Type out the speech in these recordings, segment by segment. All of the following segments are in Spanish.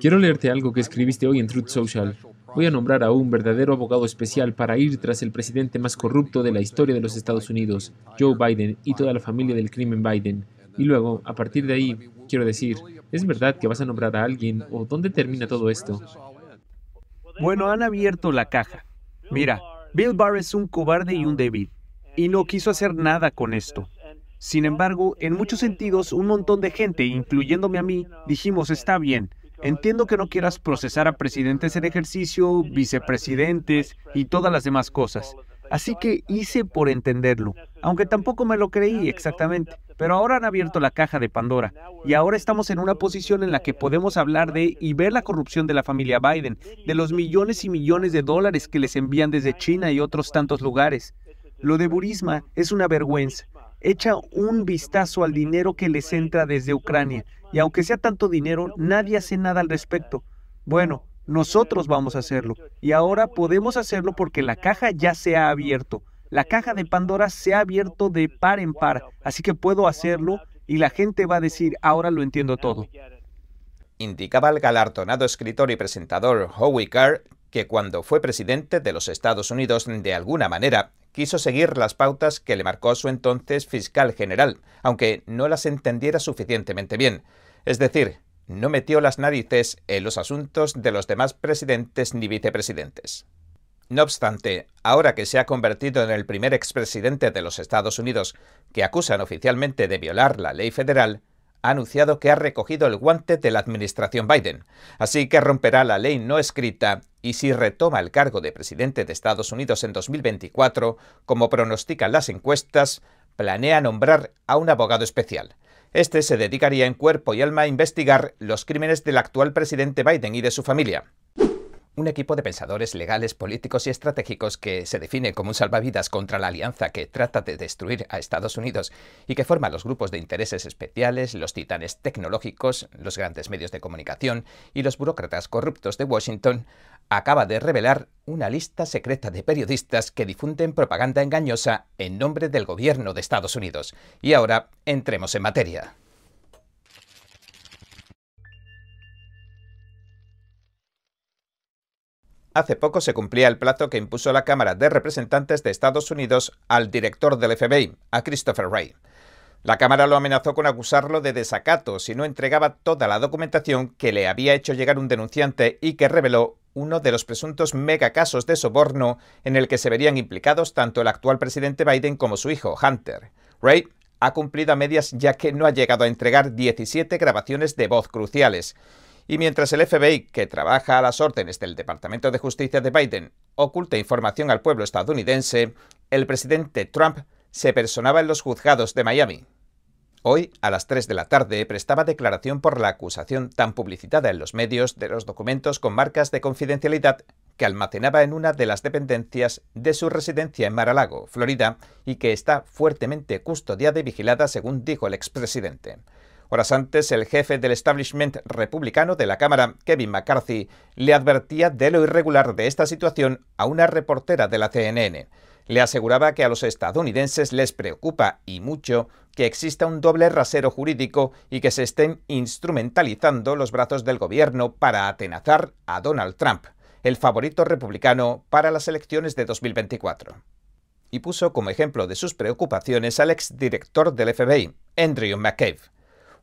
Quiero leerte algo que escribiste hoy en Truth Social. Voy a nombrar a un verdadero abogado especial para ir tras el presidente más corrupto de la historia de los Estados Unidos, Joe Biden, y toda la familia del crimen Biden. Y luego, a partir de ahí, quiero decir, ¿es verdad que vas a nombrar a alguien o dónde termina todo esto? Bueno, han abierto la caja. Mira, Bill Barr es un cobarde y un débil, y no quiso hacer nada con esto. Sin embargo, en muchos sentidos, un montón de gente, incluyéndome a mí, dijimos, está bien, entiendo que no quieras procesar a presidentes en ejercicio, vicepresidentes y todas las demás cosas. Así que hice por entenderlo, aunque tampoco me lo creí exactamente. Pero ahora han abierto la caja de Pandora y ahora estamos en una posición en la que podemos hablar de y ver la corrupción de la familia Biden, de los millones y millones de dólares que les envían desde China y otros tantos lugares. Lo de Burisma es una vergüenza echa un vistazo al dinero que les entra desde Ucrania y aunque sea tanto dinero, nadie hace nada al respecto. Bueno, nosotros vamos a hacerlo y ahora podemos hacerlo porque la caja ya se ha abierto. La caja de Pandora se ha abierto de par en par, así que puedo hacerlo y la gente va a decir, ahora lo entiendo todo. Indicaba el galardonado escritor y presentador Howie Carr que cuando fue presidente de los Estados Unidos, de alguna manera, quiso seguir las pautas que le marcó su entonces fiscal general, aunque no las entendiera suficientemente bien. Es decir, no metió las narices en los asuntos de los demás presidentes ni vicepresidentes. No obstante, ahora que se ha convertido en el primer expresidente de los Estados Unidos que acusan oficialmente de violar la ley federal, ha anunciado que ha recogido el guante de la administración Biden, así que romperá la ley no escrita y si retoma el cargo de presidente de Estados Unidos en 2024, como pronostican las encuestas, planea nombrar a un abogado especial. Este se dedicaría en cuerpo y alma a investigar los crímenes del actual presidente Biden y de su familia un equipo de pensadores legales, políticos y estratégicos que se define como un salvavidas contra la alianza que trata de destruir a Estados Unidos y que forma los grupos de intereses especiales, los titanes tecnológicos, los grandes medios de comunicación y los burócratas corruptos de Washington, acaba de revelar una lista secreta de periodistas que difunden propaganda engañosa en nombre del gobierno de Estados Unidos. Y ahora entremos en materia. Hace poco se cumplía el plazo que impuso la Cámara de Representantes de Estados Unidos al director del FBI, a Christopher Wray. La Cámara lo amenazó con acusarlo de desacato si no entregaba toda la documentación que le había hecho llegar un denunciante y que reveló uno de los presuntos megacasos de soborno en el que se verían implicados tanto el actual presidente Biden como su hijo, Hunter. Wray ha cumplido a medias ya que no ha llegado a entregar 17 grabaciones de voz cruciales y mientras el FBI, que trabaja a las órdenes del Departamento de Justicia de Biden, oculta información al pueblo estadounidense, el presidente Trump se personaba en los juzgados de Miami. Hoy, a las 3 de la tarde, prestaba declaración por la acusación tan publicitada en los medios de los documentos con marcas de confidencialidad que almacenaba en una de las dependencias de su residencia en Mar-a-Lago, Florida, y que está fuertemente custodiada y vigilada, según dijo el expresidente. Horas antes, el jefe del establishment republicano de la Cámara, Kevin McCarthy, le advertía de lo irregular de esta situación a una reportera de la CNN. Le aseguraba que a los estadounidenses les preocupa y mucho que exista un doble rasero jurídico y que se estén instrumentalizando los brazos del gobierno para atenazar a Donald Trump, el favorito republicano para las elecciones de 2024. Y puso como ejemplo de sus preocupaciones al exdirector del FBI, Andrew McCabe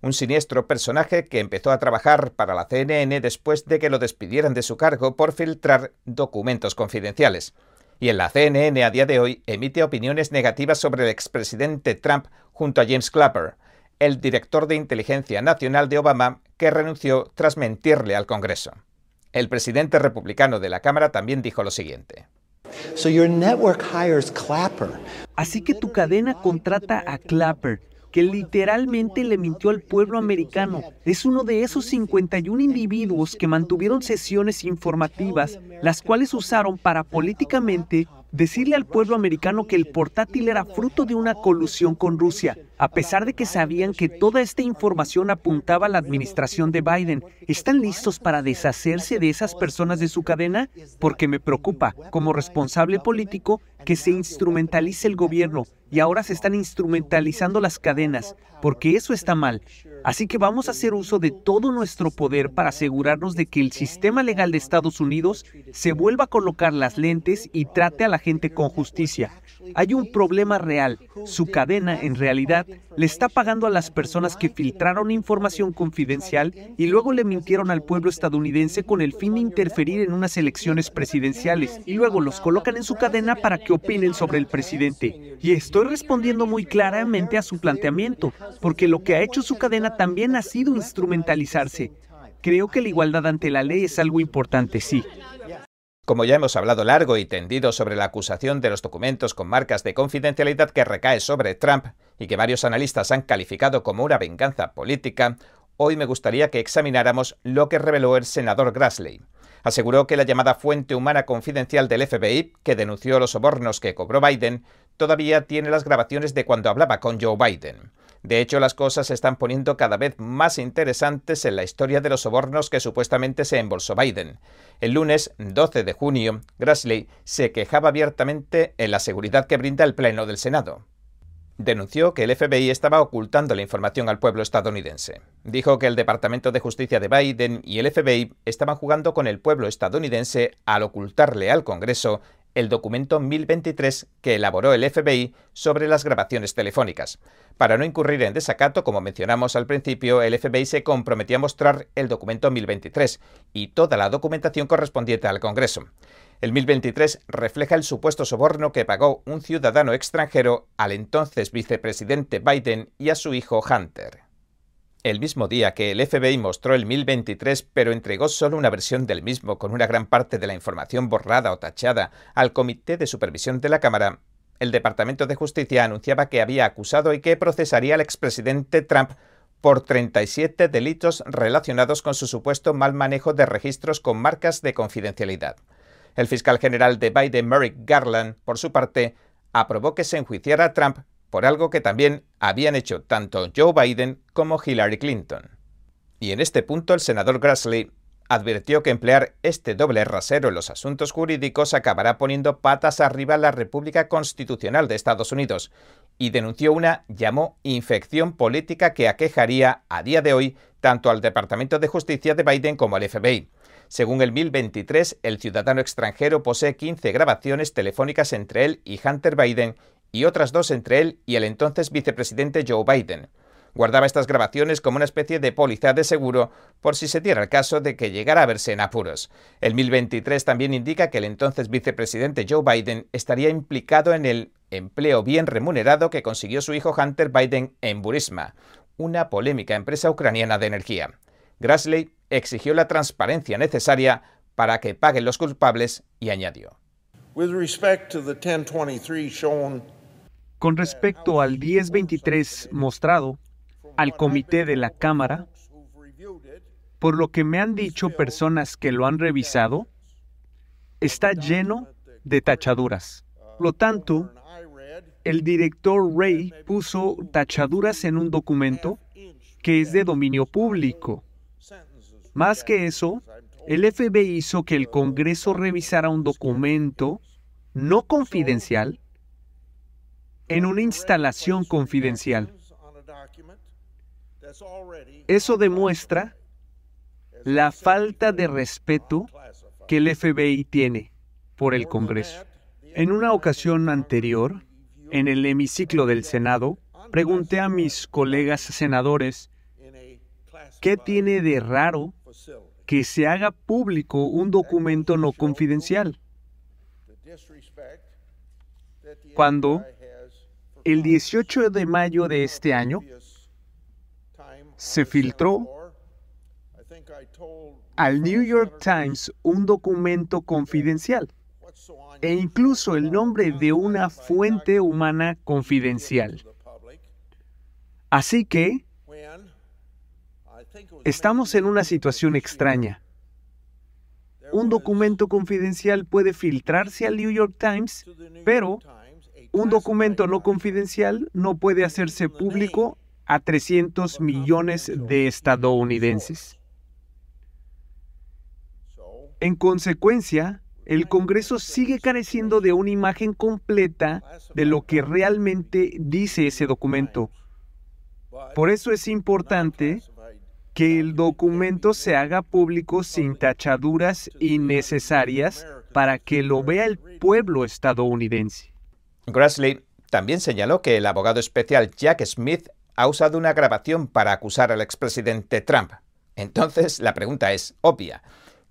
un siniestro personaje que empezó a trabajar para la CNN después de que lo despidieran de su cargo por filtrar documentos confidenciales. Y en la CNN a día de hoy emite opiniones negativas sobre el expresidente Trump junto a James Clapper, el director de inteligencia nacional de Obama, que renunció tras mentirle al Congreso. El presidente republicano de la Cámara también dijo lo siguiente. Así que tu cadena contrata a Clapper que literalmente le mintió al pueblo americano. Es uno de esos 51 individuos que mantuvieron sesiones informativas, las cuales usaron para políticamente decirle al pueblo americano que el portátil era fruto de una colusión con Rusia, a pesar de que sabían que toda esta información apuntaba a la administración de Biden. ¿Están listos para deshacerse de esas personas de su cadena? Porque me preocupa, como responsable político, que se instrumentalice el gobierno y ahora se están instrumentalizando las cadenas, porque eso está mal. Así que vamos a hacer uso de todo nuestro poder para asegurarnos de que el sistema legal de Estados Unidos se vuelva a colocar las lentes y trate a la gente con justicia. Hay un problema real. Su cadena, en realidad, le está pagando a las personas que filtraron información confidencial y luego le mintieron al pueblo estadounidense con el fin de interferir en unas elecciones presidenciales y luego los colocan en su cadena para que opinen sobre el presidente. Y estoy respondiendo muy claramente a su planteamiento, porque lo que ha hecho su cadena también ha sido instrumentalizarse. Creo que la igualdad ante la ley es algo importante, sí, como ya hemos hablado largo y tendido sobre la acusación de los documentos con marcas de confidencialidad que recae sobre Trump y que varios analistas han calificado como una venganza política, hoy me gustaría que examináramos lo que reveló el senador Grassley. Aseguró que la llamada fuente humana confidencial del FBI, que denunció los sobornos que cobró Biden, todavía tiene las grabaciones de cuando hablaba con Joe Biden. De hecho, las cosas se están poniendo cada vez más interesantes en la historia de los sobornos que supuestamente se embolsó Biden. El lunes 12 de junio, Grassley se quejaba abiertamente en la seguridad que brinda el Pleno del Senado. Denunció que el FBI estaba ocultando la información al pueblo estadounidense. Dijo que el Departamento de Justicia de Biden y el FBI estaban jugando con el pueblo estadounidense al ocultarle al Congreso el documento 1023 que elaboró el FBI sobre las grabaciones telefónicas. Para no incurrir en desacato, como mencionamos al principio, el FBI se comprometió a mostrar el documento 1023 y toda la documentación correspondiente al Congreso. El 1023 refleja el supuesto soborno que pagó un ciudadano extranjero al entonces vicepresidente Biden y a su hijo Hunter el mismo día que el FBI mostró el 1023 pero entregó solo una versión del mismo con una gran parte de la información borrada o tachada al Comité de Supervisión de la Cámara, el Departamento de Justicia anunciaba que había acusado y que procesaría al expresidente Trump por 37 delitos relacionados con su supuesto mal manejo de registros con marcas de confidencialidad. El fiscal general de Biden, Merrick Garland, por su parte, aprobó que se enjuiciara a Trump por algo que también habían hecho tanto Joe Biden como Hillary Clinton. Y en este punto el senador Grassley advirtió que emplear este doble rasero en los asuntos jurídicos acabará poniendo patas arriba a la República Constitucional de Estados Unidos y denunció una, llamó, infección política que aquejaría a día de hoy tanto al Departamento de Justicia de Biden como al FBI. Según el 1023, el ciudadano extranjero posee 15 grabaciones telefónicas entre él y Hunter Biden y otras dos entre él y el entonces vicepresidente Joe Biden. Guardaba estas grabaciones como una especie de póliza de seguro por si se diera el caso de que llegara a verse en apuros. El 1023 también indica que el entonces vicepresidente Joe Biden estaría implicado en el empleo bien remunerado que consiguió su hijo Hunter Biden en Burisma, una polémica empresa ucraniana de energía. Grassley exigió la transparencia necesaria para que paguen los culpables y añadió. Con respecto al 1023 mostrado al comité de la Cámara, por lo que me han dicho personas que lo han revisado, está lleno de tachaduras. Por lo tanto, el director Ray puso tachaduras en un documento que es de dominio público. Más que eso, el FBI hizo que el Congreso revisara un documento no confidencial en una instalación confidencial. Eso demuestra la falta de respeto que el FBI tiene por el Congreso. En una ocasión anterior, en el hemiciclo del Senado, pregunté a mis colegas senadores qué tiene de raro que se haga público un documento no confidencial. Cuando el 18 de mayo de este año se filtró al New York Times un documento confidencial e incluso el nombre de una fuente humana confidencial. Así que estamos en una situación extraña. Un documento confidencial puede filtrarse al New York Times, pero un documento no confidencial no puede hacerse público a 300 millones de estadounidenses. En consecuencia, el Congreso sigue careciendo de una imagen completa de lo que realmente dice ese documento. Por eso es importante que el documento se haga público sin tachaduras innecesarias para que lo vea el pueblo estadounidense. Grassley también señaló que el abogado especial Jack Smith ha usado una grabación para acusar al expresidente Trump. Entonces, la pregunta es obvia.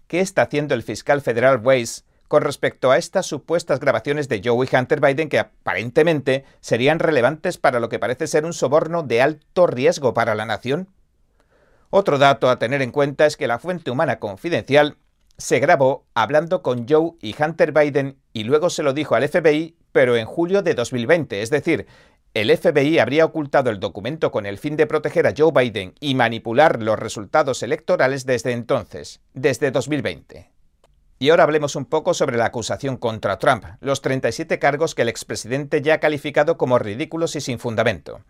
¿Qué está haciendo el fiscal federal Weiss con respecto a estas supuestas grabaciones de Joe y Hunter Biden que aparentemente serían relevantes para lo que parece ser un soborno de alto riesgo para la nación? Otro dato a tener en cuenta es que la fuente humana confidencial se grabó hablando con Joe y Hunter Biden y luego se lo dijo al FBI, pero en julio de 2020, es decir, el FBI habría ocultado el documento con el fin de proteger a Joe Biden y manipular los resultados electorales desde entonces, desde 2020. Y ahora hablemos un poco sobre la acusación contra Trump, los 37 cargos que el expresidente ya ha calificado como ridículos y sin fundamento.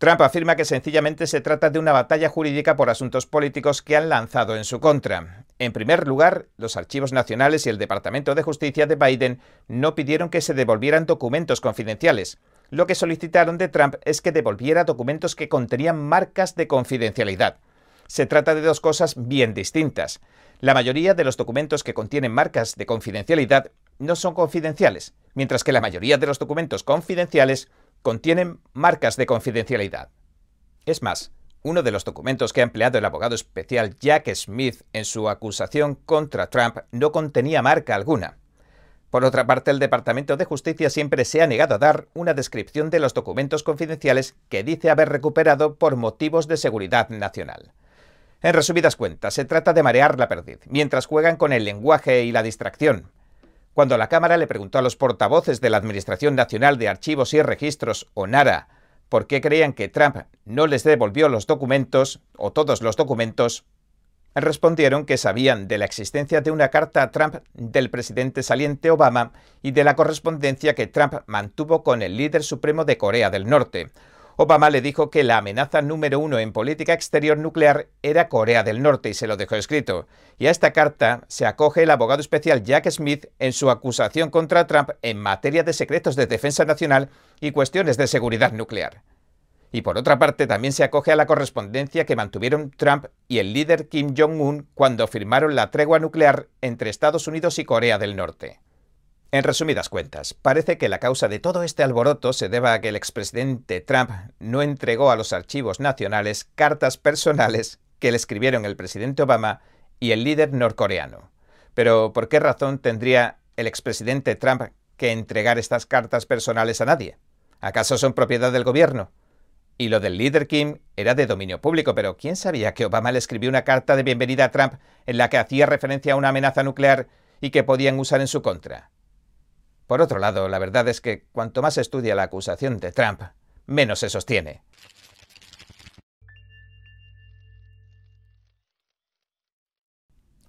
Trump afirma que sencillamente se trata de una batalla jurídica por asuntos políticos que han lanzado en su contra. En primer lugar, los archivos nacionales y el Departamento de Justicia de Biden no pidieron que se devolvieran documentos confidenciales. Lo que solicitaron de Trump es que devolviera documentos que contenían marcas de confidencialidad. Se trata de dos cosas bien distintas. La mayoría de los documentos que contienen marcas de confidencialidad no son confidenciales, mientras que la mayoría de los documentos confidenciales contienen marcas de confidencialidad. Es más, uno de los documentos que ha empleado el abogado especial Jack Smith en su acusación contra Trump no contenía marca alguna. Por otra parte, el Departamento de Justicia siempre se ha negado a dar una descripción de los documentos confidenciales que dice haber recuperado por motivos de seguridad nacional. En resumidas cuentas, se trata de marear la perdiz, mientras juegan con el lenguaje y la distracción. Cuando la Cámara le preguntó a los portavoces de la Administración Nacional de Archivos y Registros, o NARA, por qué creían que Trump no les devolvió los documentos, o todos los documentos, respondieron que sabían de la existencia de una carta a Trump del presidente saliente Obama y de la correspondencia que Trump mantuvo con el líder supremo de Corea del Norte, Obama le dijo que la amenaza número uno en política exterior nuclear era Corea del Norte y se lo dejó escrito. Y a esta carta se acoge el abogado especial Jack Smith en su acusación contra Trump en materia de secretos de defensa nacional y cuestiones de seguridad nuclear. Y por otra parte también se acoge a la correspondencia que mantuvieron Trump y el líder Kim Jong-un cuando firmaron la tregua nuclear entre Estados Unidos y Corea del Norte. En resumidas cuentas, parece que la causa de todo este alboroto se deba a que el expresidente Trump no entregó a los archivos nacionales cartas personales que le escribieron el presidente Obama y el líder norcoreano. Pero ¿por qué razón tendría el expresidente Trump que entregar estas cartas personales a nadie? ¿Acaso son propiedad del gobierno? Y lo del líder Kim era de dominio público, pero ¿quién sabía que Obama le escribió una carta de bienvenida a Trump en la que hacía referencia a una amenaza nuclear y que podían usar en su contra? Por otro lado, la verdad es que cuanto más estudia la acusación de Trump, menos se sostiene.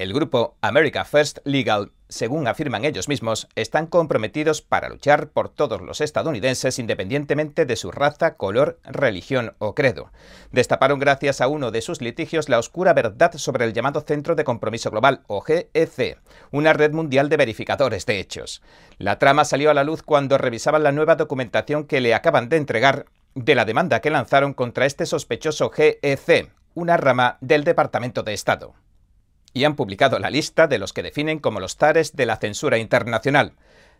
El grupo America First Legal, según afirman ellos mismos, están comprometidos para luchar por todos los estadounidenses independientemente de su raza, color, religión o credo. Destaparon gracias a uno de sus litigios la oscura verdad sobre el llamado Centro de Compromiso Global, o GEC, una red mundial de verificadores de hechos. La trama salió a la luz cuando revisaban la nueva documentación que le acaban de entregar de la demanda que lanzaron contra este sospechoso GEC, una rama del Departamento de Estado y han publicado la lista de los que definen como los tares de la censura internacional.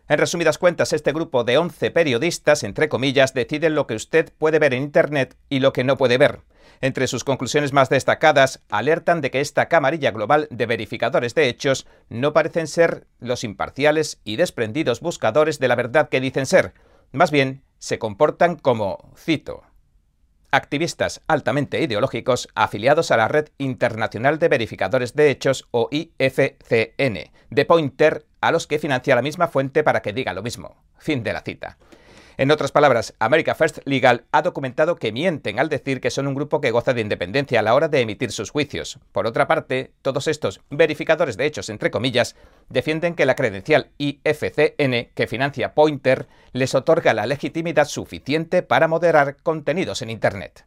En resumidas cuentas, este grupo de 11 periodistas, entre comillas, deciden lo que usted puede ver en Internet y lo que no puede ver. Entre sus conclusiones más destacadas, alertan de que esta camarilla global de verificadores de hechos no parecen ser los imparciales y desprendidos buscadores de la verdad que dicen ser. Más bien, se comportan como, cito, activistas altamente ideológicos afiliados a la Red Internacional de Verificadores de Hechos o IFCN, de Pointer, a los que financia la misma fuente para que diga lo mismo. Fin de la cita. En otras palabras, America First Legal ha documentado que mienten al decir que son un grupo que goza de independencia a la hora de emitir sus juicios. Por otra parte, todos estos verificadores de hechos, entre comillas, defienden que la credencial IFCN que financia Pointer les otorga la legitimidad suficiente para moderar contenidos en Internet.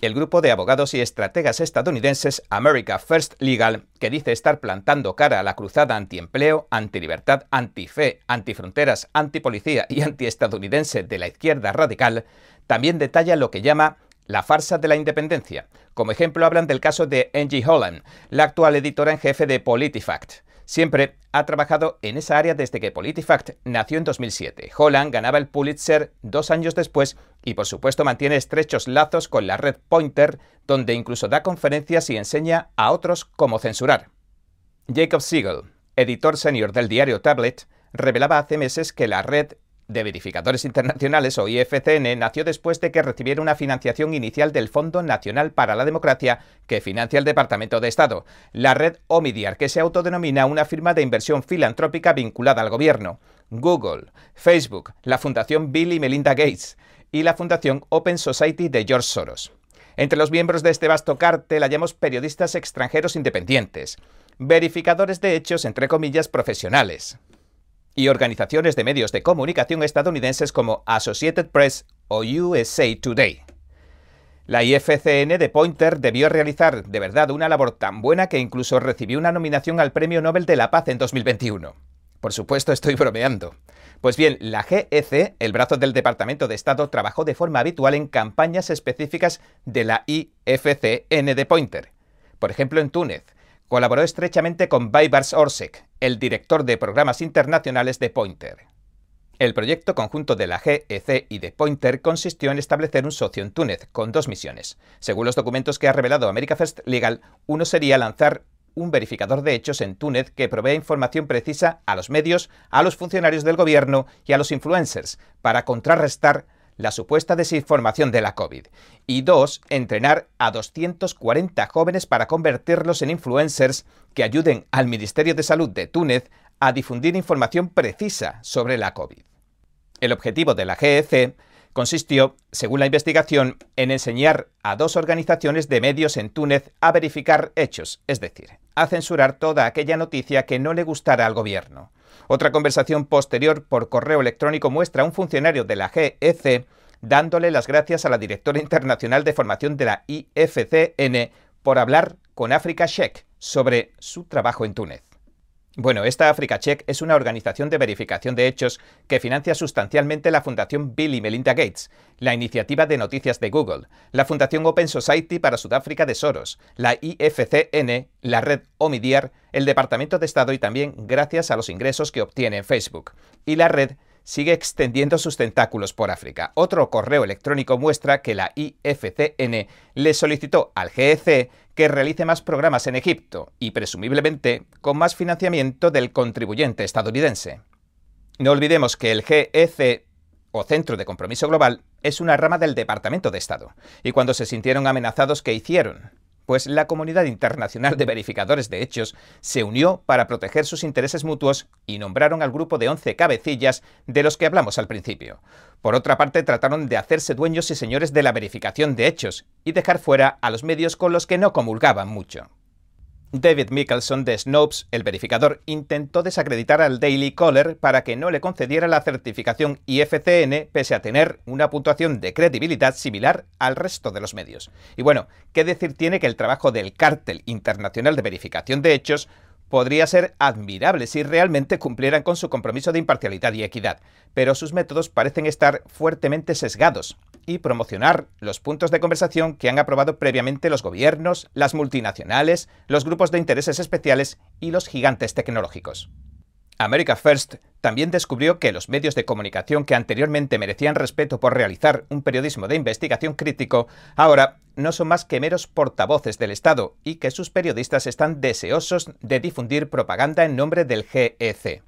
El grupo de abogados y estrategas estadounidenses America First Legal, que dice estar plantando cara a la cruzada antiempleo, antilibertad, antife, antifronteras, antipolicía y antiestadounidense de la izquierda radical, también detalla lo que llama la farsa de la independencia. Como ejemplo hablan del caso de Angie Holland, la actual editora en jefe de PolitiFact. Siempre ha trabajado en esa área desde que PolitiFact nació en 2007. Holland ganaba el Pulitzer dos años después y por supuesto mantiene estrechos lazos con la red Pointer, donde incluso da conferencias y enseña a otros cómo censurar. Jacob Siegel, editor senior del diario Tablet, revelaba hace meses que la red de Verificadores Internacionales o IFCN nació después de que recibiera una financiación inicial del Fondo Nacional para la Democracia que financia el Departamento de Estado, la red Omidyar, que se autodenomina una firma de inversión filantrópica vinculada al gobierno, Google, Facebook, la Fundación Bill y Melinda Gates y la Fundación Open Society de George Soros. Entre los miembros de este vasto cártel hallamos periodistas extranjeros independientes, verificadores de hechos entre comillas profesionales, y organizaciones de medios de comunicación estadounidenses como Associated Press o USA Today. La IFCN de Pointer debió realizar de verdad una labor tan buena que incluso recibió una nominación al Premio Nobel de la Paz en 2021. Por supuesto, estoy bromeando. Pues bien, la GEC, el brazo del Departamento de Estado, trabajó de forma habitual en campañas específicas de la IFCN de Pointer. Por ejemplo, en Túnez, Colaboró estrechamente con Baybars Orsek, el director de programas internacionales de Pointer. El proyecto conjunto de la GEC y de Pointer consistió en establecer un socio en Túnez, con dos misiones. Según los documentos que ha revelado America First Legal, uno sería lanzar un verificador de hechos en Túnez que provea información precisa a los medios, a los funcionarios del gobierno y a los influencers para contrarrestar la supuesta desinformación de la COVID. Y dos, entrenar a 240 jóvenes para convertirlos en influencers que ayuden al Ministerio de Salud de Túnez a difundir información precisa sobre la COVID. El objetivo de la GEC consistió, según la investigación, en enseñar a dos organizaciones de medios en Túnez a verificar hechos, es decir, a censurar toda aquella noticia que no le gustara al gobierno. Otra conversación posterior por correo electrónico muestra a un funcionario de la GEC dándole las gracias a la directora internacional de formación de la IFCN por hablar con Africa Check sobre su trabajo en Túnez. Bueno, esta Africa Check es una organización de verificación de hechos que financia sustancialmente la Fundación Bill y Melinda Gates, la Iniciativa de Noticias de Google, la Fundación Open Society para Sudáfrica de Soros, la IFCN, la red Omidyar, el Departamento de Estado y también gracias a los ingresos que obtiene Facebook, y la red sigue extendiendo sus tentáculos por África. Otro correo electrónico muestra que la IFCN le solicitó al GEC que realice más programas en Egipto y presumiblemente con más financiamiento del contribuyente estadounidense. No olvidemos que el GEC o Centro de Compromiso Global es una rama del Departamento de Estado, y cuando se sintieron amenazados, ¿qué hicieron? Pues la comunidad internacional de verificadores de hechos se unió para proteger sus intereses mutuos y nombraron al grupo de 11 cabecillas de los que hablamos al principio. Por otra parte, trataron de hacerse dueños y señores de la verificación de hechos y dejar fuera a los medios con los que no comulgaban mucho. David Mickelson de Snopes, el verificador, intentó desacreditar al Daily Caller para que no le concediera la certificación IFCN pese a tener una puntuación de credibilidad similar al resto de los medios. Y bueno, ¿qué decir tiene que el trabajo del Cártel Internacional de Verificación de Hechos podría ser admirable si realmente cumplieran con su compromiso de imparcialidad y equidad, pero sus métodos parecen estar fuertemente sesgados y promocionar los puntos de conversación que han aprobado previamente los gobiernos, las multinacionales, los grupos de intereses especiales y los gigantes tecnológicos. America First también descubrió que los medios de comunicación que anteriormente merecían respeto por realizar un periodismo de investigación crítico, ahora no son más que meros portavoces del Estado y que sus periodistas están deseosos de difundir propaganda en nombre del GEC.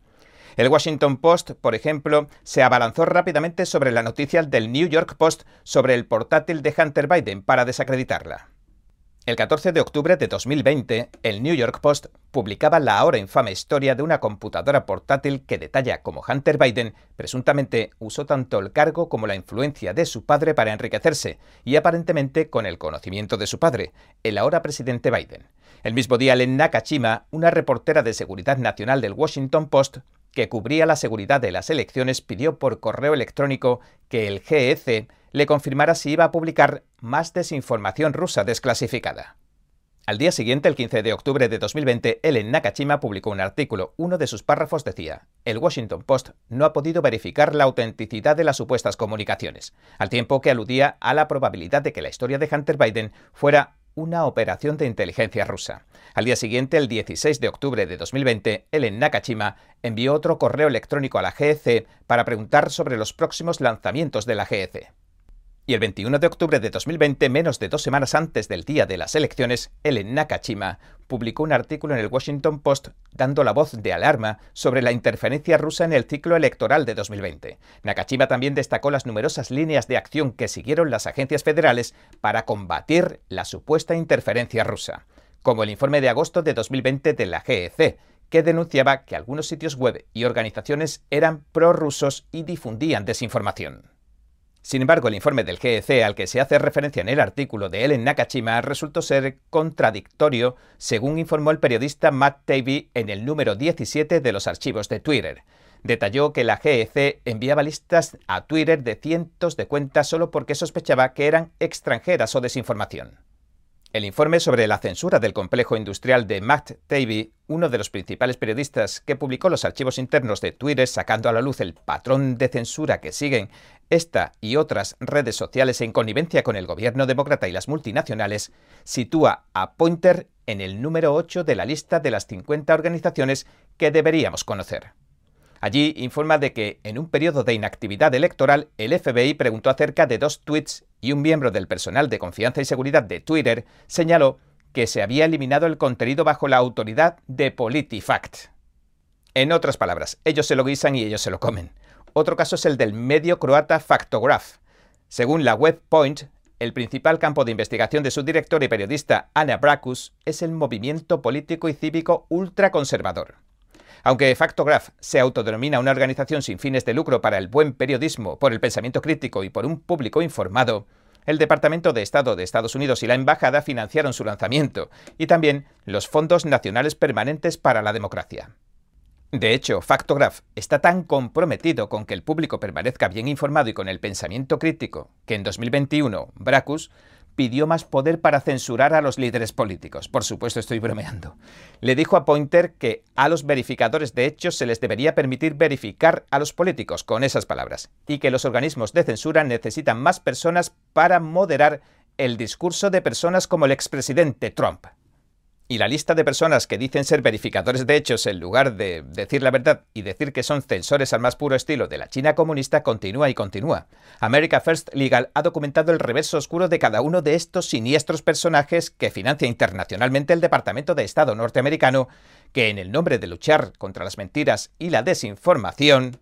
El Washington Post, por ejemplo, se abalanzó rápidamente sobre la noticia del New York Post sobre el portátil de Hunter Biden para desacreditarla. El 14 de octubre de 2020, el New York Post publicaba la ahora infame historia de una computadora portátil que detalla cómo Hunter Biden presuntamente usó tanto el cargo como la influencia de su padre para enriquecerse, y aparentemente con el conocimiento de su padre, el ahora presidente Biden. El mismo día, Len Nakashima, una reportera de seguridad nacional del Washington Post, que cubría la seguridad de las elecciones, pidió por correo electrónico que el GEC le confirmara si iba a publicar más desinformación rusa desclasificada. Al día siguiente, el 15 de octubre de 2020, Ellen Nakashima publicó un artículo. Uno de sus párrafos decía, el Washington Post no ha podido verificar la autenticidad de las supuestas comunicaciones, al tiempo que aludía a la probabilidad de que la historia de Hunter Biden fuera una operación de inteligencia rusa. Al día siguiente, el 16 de octubre de 2020, Ellen Nakashima envió otro correo electrónico a la GEC para preguntar sobre los próximos lanzamientos de la GEC. Y el 21 de octubre de 2020, menos de dos semanas antes del día de las elecciones, Ellen Nakashima publicó un artículo en el Washington Post dando la voz de alarma sobre la interferencia rusa en el ciclo electoral de 2020. Nakashima también destacó las numerosas líneas de acción que siguieron las agencias federales para combatir la supuesta interferencia rusa, como el informe de agosto de 2020 de la GEC, que denunciaba que algunos sitios web y organizaciones eran prorrusos y difundían desinformación. Sin embargo, el informe del GEC al que se hace referencia en el artículo de Ellen Nakashima resultó ser contradictorio, según informó el periodista Matt Taibbi en el número 17 de los archivos de Twitter. Detalló que la GEC enviaba listas a Twitter de cientos de cuentas solo porque sospechaba que eran extranjeras o desinformación. El informe sobre la censura del complejo industrial de Matt Taibbi, uno de los principales periodistas que publicó los archivos internos de Twitter sacando a la luz el patrón de censura que siguen esta y otras redes sociales en connivencia con el gobierno demócrata y las multinacionales, sitúa a Pointer en el número 8 de la lista de las 50 organizaciones que deberíamos conocer. Allí informa de que, en un periodo de inactividad electoral, el FBI preguntó acerca de dos tweets y un miembro del personal de confianza y seguridad de Twitter señaló que se había eliminado el contenido bajo la autoridad de PolitiFact. En otras palabras, ellos se lo guisan y ellos se lo comen. Otro caso es el del medio croata Factograph. Según la web Point, el principal campo de investigación de su director y periodista Ana Bracus es el movimiento político y cívico ultraconservador. Aunque Factograph se autodenomina una organización sin fines de lucro para el buen periodismo, por el pensamiento crítico y por un público informado, el Departamento de Estado de Estados Unidos y la Embajada financiaron su lanzamiento, y también los Fondos Nacionales Permanentes para la Democracia. De hecho, Factograph está tan comprometido con que el público permanezca bien informado y con el pensamiento crítico que en 2021 Bracus pidió más poder para censurar a los líderes políticos. Por supuesto, estoy bromeando. Le dijo a Pointer que a los verificadores de hechos se les debería permitir verificar a los políticos con esas palabras, y que los organismos de censura necesitan más personas para moderar el discurso de personas como el expresidente Trump. Y la lista de personas que dicen ser verificadores de hechos en lugar de decir la verdad y decir que son censores al más puro estilo de la China comunista continúa y continúa. America First Legal ha documentado el reverso oscuro de cada uno de estos siniestros personajes que financia internacionalmente el Departamento de Estado norteamericano, que en el nombre de luchar contra las mentiras y la desinformación,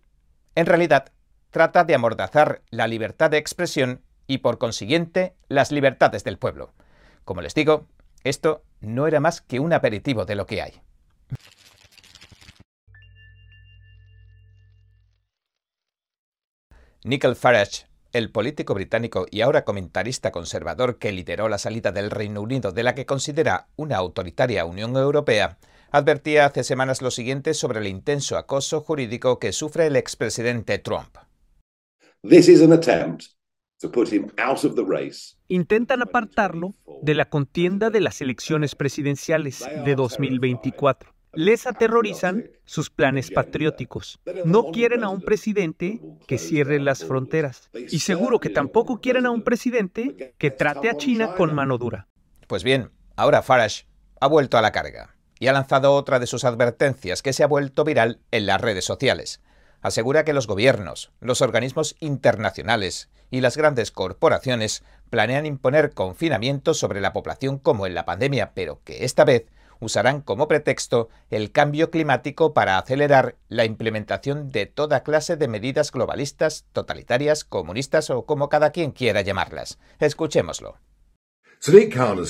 en realidad trata de amordazar la libertad de expresión y por consiguiente las libertades del pueblo. Como les digo, esto no era más que un aperitivo de lo que hay. Nigel Farage, el político británico y ahora comentarista conservador que lideró la salida del Reino Unido de la que considera una autoritaria Unión Europea, advertía hace semanas lo siguiente sobre el intenso acoso jurídico que sufre el expresidente Trump. This is an attempt Intentan apartarlo de la contienda de las elecciones presidenciales de 2024. Les aterrorizan sus planes patrióticos. No quieren a un presidente que cierre las fronteras. Y seguro que tampoco quieren a un presidente que trate a China con mano dura. Pues bien, ahora Farage ha vuelto a la carga y ha lanzado otra de sus advertencias que se ha vuelto viral en las redes sociales asegura que los gobiernos, los organismos internacionales y las grandes corporaciones planean imponer confinamientos sobre la población como en la pandemia, pero que esta vez usarán como pretexto el cambio climático para acelerar la implementación de toda clase de medidas globalistas, totalitarias, comunistas o como cada quien quiera llamarlas. Escuchémoslo. Sadiq Khan,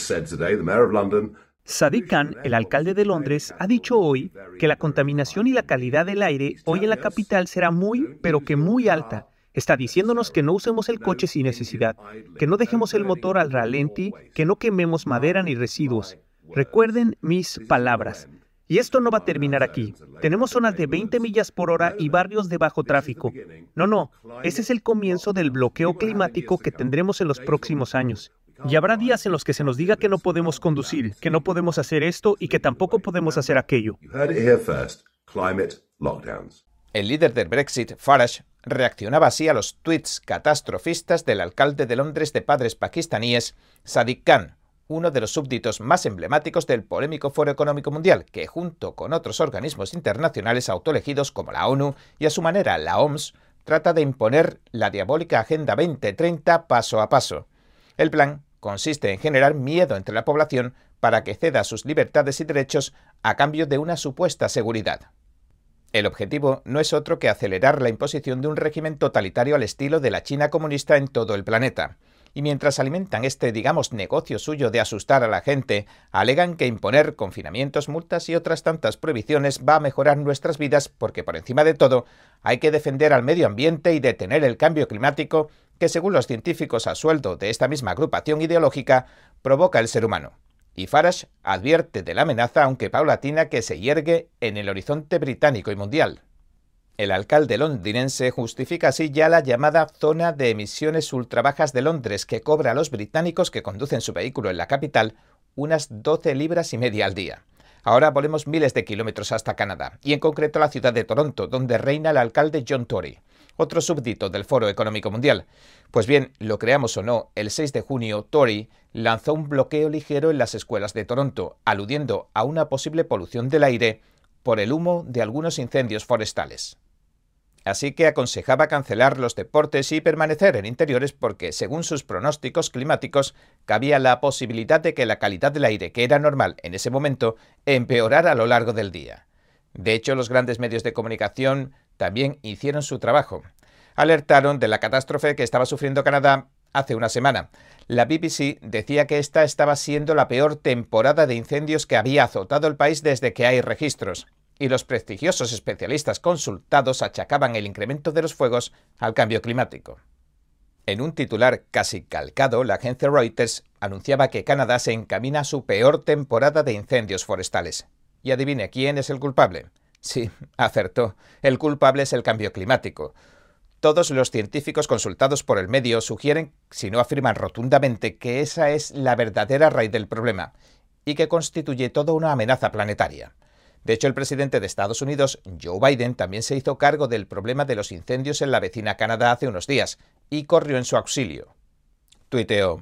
el alcalde de Londres, ha dicho hoy que la contaminación y la calidad del aire hoy en la capital será muy, pero que muy alta. Está diciéndonos que no usemos el coche sin necesidad, que no dejemos el motor al ralenti, que no quememos madera ni residuos. Recuerden mis palabras. Y esto no va a terminar aquí. Tenemos zonas de 20 millas por hora y barrios de bajo tráfico. No, no, ese es el comienzo del bloqueo climático que tendremos en los próximos años. Y habrá días en los que se nos diga que no podemos conducir, que no podemos hacer esto y que tampoco podemos hacer aquello. El líder del Brexit, Farage, reaccionaba así a los tweets catastrofistas del alcalde de Londres de padres pakistaníes, Sadiq Khan, uno de los súbditos más emblemáticos del polémico Foro Económico Mundial, que junto con otros organismos internacionales autoelegidos como la ONU y a su manera la OMS, trata de imponer la diabólica Agenda 2030 paso a paso. El plan consiste en generar miedo entre la población para que ceda sus libertades y derechos a cambio de una supuesta seguridad. El objetivo no es otro que acelerar la imposición de un régimen totalitario al estilo de la China comunista en todo el planeta y mientras alimentan este, digamos, negocio suyo de asustar a la gente, alegan que imponer confinamientos, multas y otras tantas prohibiciones va a mejorar nuestras vidas porque por encima de todo hay que defender al medio ambiente y detener el cambio climático que según los científicos a sueldo de esta misma agrupación ideológica provoca el ser humano. Y Farage advierte de la amenaza, aunque paulatina, que se hiergue en el horizonte británico y mundial. El alcalde londinense justifica así ya la llamada zona de emisiones ultrabajas de Londres, que cobra a los británicos que conducen su vehículo en la capital unas 12 libras y media al día. Ahora volemos miles de kilómetros hasta Canadá, y en concreto a la ciudad de Toronto, donde reina el alcalde John Tory, otro súbdito del Foro Económico Mundial. Pues bien, lo creamos o no, el 6 de junio Tory lanzó un bloqueo ligero en las escuelas de Toronto, aludiendo a una posible polución del aire por el humo de algunos incendios forestales así que aconsejaba cancelar los deportes y permanecer en interiores porque, según sus pronósticos climáticos, cabía la posibilidad de que la calidad del aire, que era normal en ese momento, empeorara a lo largo del día. De hecho, los grandes medios de comunicación también hicieron su trabajo. Alertaron de la catástrofe que estaba sufriendo Canadá hace una semana. La BBC decía que esta estaba siendo la peor temporada de incendios que había azotado el país desde que hay registros y los prestigiosos especialistas consultados achacaban el incremento de los fuegos al cambio climático. En un titular casi calcado, la agencia Reuters anunciaba que Canadá se encamina a su peor temporada de incendios forestales. Y adivine quién es el culpable. Sí, acertó. El culpable es el cambio climático. Todos los científicos consultados por el medio sugieren, si no afirman rotundamente, que esa es la verdadera raíz del problema y que constituye toda una amenaza planetaria. De hecho, el presidente de Estados Unidos, Joe Biden, también se hizo cargo del problema de los incendios en la vecina Canadá hace unos días y corrió en su auxilio. Tuiteó.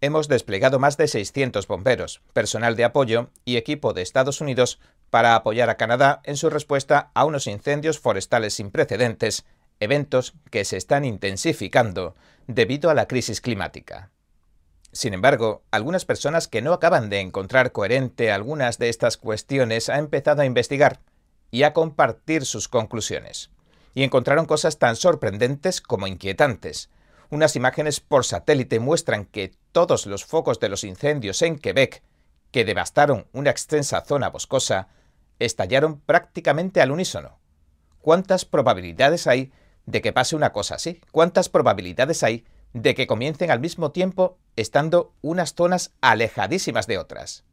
Hemos desplegado más de 600 bomberos, personal de apoyo y equipo de Estados Unidos para apoyar a Canadá en su respuesta a unos incendios forestales sin precedentes, eventos que se están intensificando debido a la crisis climática. Sin embargo, algunas personas que no acaban de encontrar coherente algunas de estas cuestiones han empezado a investigar y a compartir sus conclusiones. Y encontraron cosas tan sorprendentes como inquietantes. Unas imágenes por satélite muestran que todos los focos de los incendios en Quebec, que devastaron una extensa zona boscosa, estallaron prácticamente al unísono. ¿Cuántas probabilidades hay de que pase una cosa así? ¿Cuántas probabilidades hay de que comiencen al mismo tiempo estando unas zonas alejadísimas de otras.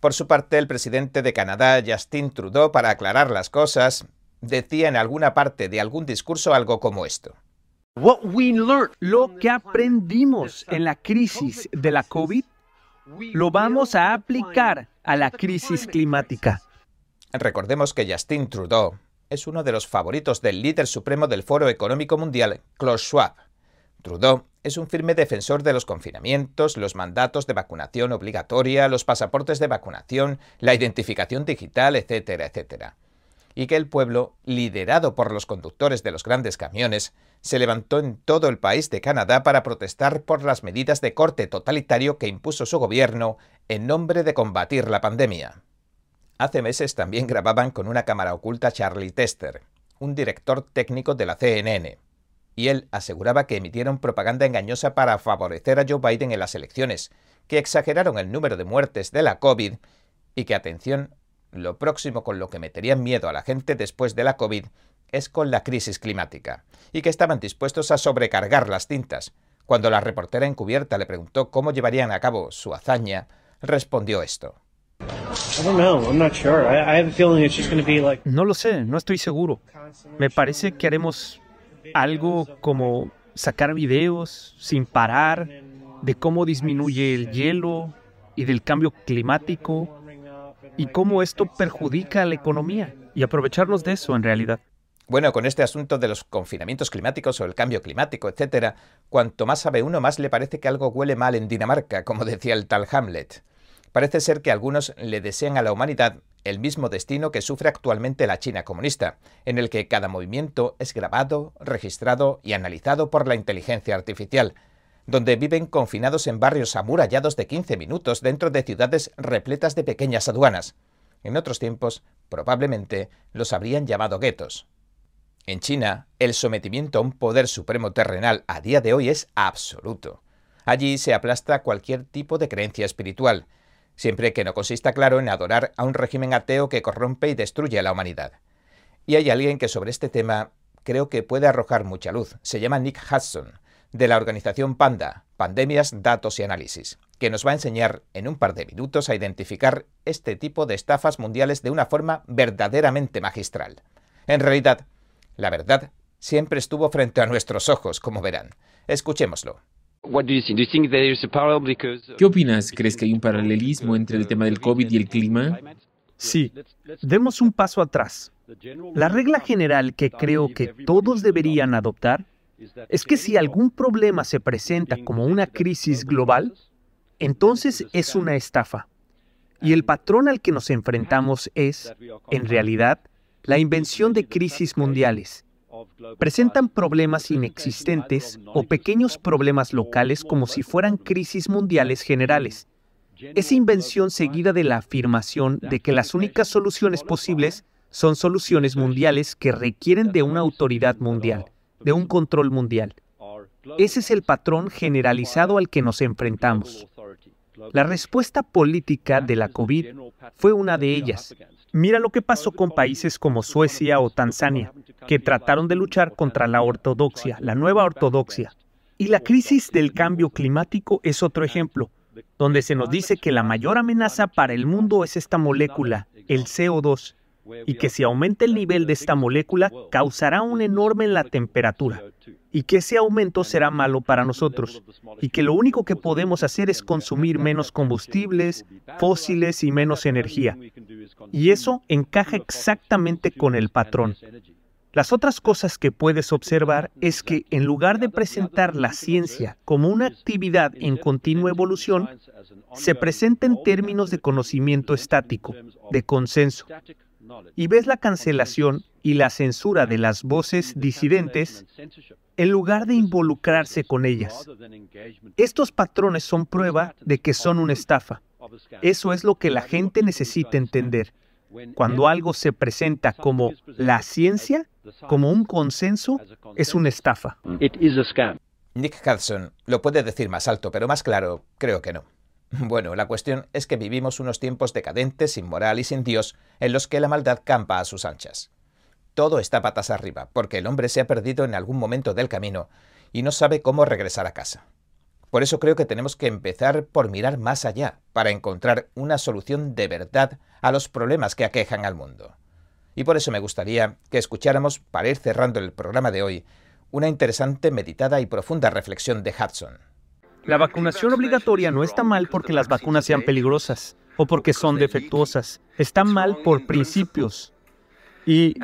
Por su parte, el presidente de Canadá, Justin Trudeau, para aclarar las cosas, decía en alguna parte de algún discurso algo como esto. Lo que aprendimos en la crisis de la COVID lo vamos a aplicar a la crisis climática. Recordemos que Justin Trudeau es uno de los favoritos del líder supremo del Foro Económico Mundial, Klaus Schwab, Trudeau es un firme defensor de los confinamientos, los mandatos de vacunación obligatoria, los pasaportes de vacunación, la identificación digital, etcétera, etcétera. Y que el pueblo, liderado por los conductores de los grandes camiones, se levantó en todo el país de Canadá para protestar por las medidas de corte totalitario que impuso su gobierno en nombre de combatir la pandemia. Hace meses también grababan con una cámara oculta Charlie Tester, un director técnico de la CNN y él aseguraba que emitieron propaganda engañosa para favorecer a Joe Biden en las elecciones, que exageraron el número de muertes de la COVID y que, atención, lo próximo con lo que meterían miedo a la gente después de la COVID es con la crisis climática, y que estaban dispuestos a sobrecargar las cintas. Cuando la reportera encubierta le preguntó cómo llevarían a cabo su hazaña, respondió esto. No lo sé, no estoy seguro. Me parece que haremos algo como sacar videos sin parar de cómo disminuye el hielo y del cambio climático y cómo esto perjudica a la economía y aprovecharnos de eso en realidad. Bueno, con este asunto de los confinamientos climáticos o el cambio climático, etcétera, cuanto más sabe uno, más le parece que algo huele mal en Dinamarca, como decía el tal Hamlet. Parece ser que algunos le desean a la humanidad el mismo destino que sufre actualmente la China comunista, en el que cada movimiento es grabado, registrado y analizado por la inteligencia artificial, donde viven confinados en barrios amurallados de 15 minutos dentro de ciudades repletas de pequeñas aduanas. En otros tiempos, probablemente, los habrían llamado guetos. En China, el sometimiento a un poder supremo terrenal a día de hoy es absoluto. Allí se aplasta cualquier tipo de creencia espiritual, siempre que no consista claro en adorar a un régimen ateo que corrompe y destruye a la humanidad. Y hay alguien que sobre este tema creo que puede arrojar mucha luz. Se llama Nick Hudson, de la organización Panda, Pandemias, Datos y Análisis, que nos va a enseñar en un par de minutos a identificar este tipo de estafas mundiales de una forma verdaderamente magistral. En realidad, la verdad siempre estuvo frente a nuestros ojos, como verán. Escuchémoslo. ¿Qué opinas? ¿Crees que hay un paralelismo entre el tema del COVID y el clima? Sí. Demos un paso atrás. La regla general que creo que todos deberían adoptar es que si algún problema se presenta como una crisis global, entonces es una estafa. Y el patrón al que nos enfrentamos es, en realidad, la invención de crisis mundiales. Presentan problemas inexistentes o pequeños problemas locales como si fueran crisis mundiales generales. Es invención seguida de la afirmación de que las únicas soluciones posibles son soluciones mundiales que requieren de una autoridad mundial, de un control mundial. Ese es el patrón generalizado al que nos enfrentamos. La respuesta política de la COVID fue una de ellas. Mira lo que pasó con países como Suecia o Tanzania, que trataron de luchar contra la ortodoxia, la nueva ortodoxia. Y la crisis del cambio climático es otro ejemplo, donde se nos dice que la mayor amenaza para el mundo es esta molécula, el CO2, y que si aumenta el nivel de esta molécula causará un enorme en la temperatura y que ese aumento será malo para nosotros y que lo único que podemos hacer es consumir menos combustibles, fósiles y menos energía. Y eso encaja exactamente con el patrón. Las otras cosas que puedes observar es que en lugar de presentar la ciencia como una actividad en continua evolución, se presenta en términos de conocimiento estático, de consenso. Y ves la cancelación y la censura de las voces disidentes en lugar de involucrarse con ellas. Estos patrones son prueba de que son una estafa. Eso es lo que la gente necesita entender. Cuando algo se presenta como la ciencia, como un consenso, es una estafa. Nick Hudson lo puede decir más alto, pero más claro, creo que no. Bueno, la cuestión es que vivimos unos tiempos decadentes, sin moral y sin Dios, en los que la maldad campa a sus anchas. Todo está patas arriba, porque el hombre se ha perdido en algún momento del camino y no sabe cómo regresar a casa. Por eso creo que tenemos que empezar por mirar más allá, para encontrar una solución de verdad a los problemas que aquejan al mundo. Y por eso me gustaría que escucháramos, para ir cerrando el programa de hoy, una interesante, meditada y profunda reflexión de Hudson. La vacunación obligatoria no está mal porque las vacunas sean peligrosas o porque son defectuosas. Está mal por principios. Y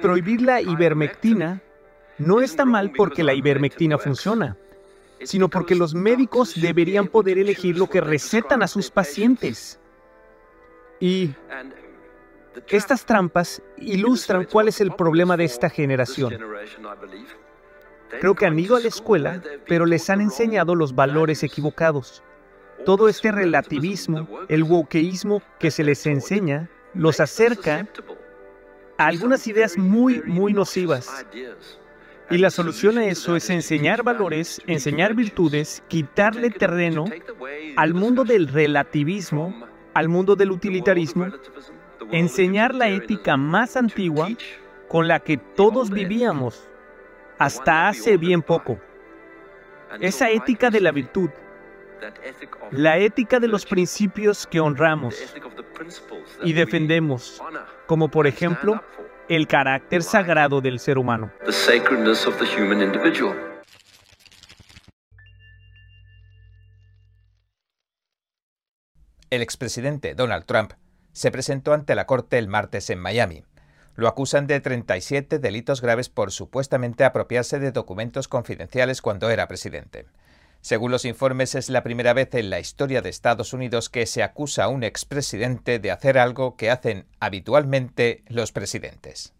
prohibir la ivermectina no está mal porque la ivermectina funciona, sino porque los médicos deberían poder elegir lo que recetan a sus pacientes. Y estas trampas ilustran cuál es el problema de esta generación. Creo que han ido a la escuela, pero les han enseñado los valores equivocados. Todo este relativismo, el wokeísmo que se les enseña, los acerca algunas ideas muy, muy nocivas. Y la solución a eso es enseñar valores, enseñar virtudes, quitarle terreno al mundo del relativismo, al mundo del utilitarismo, enseñar la ética más antigua con la que todos vivíamos hasta hace bien poco. Esa ética de la virtud, La ética de los principios que honramos y defendemos, como por ejemplo el carácter sagrado del ser humano. El expresidente Donald Trump se presentó ante la Corte el martes en Miami. Lo acusan de 37 delitos graves por supuestamente apropiarse de documentos confidenciales cuando era presidente. Según los informes, es la primera vez en la historia de Estados Unidos que se acusa a un expresidente de hacer algo que hacen habitualmente los presidentes.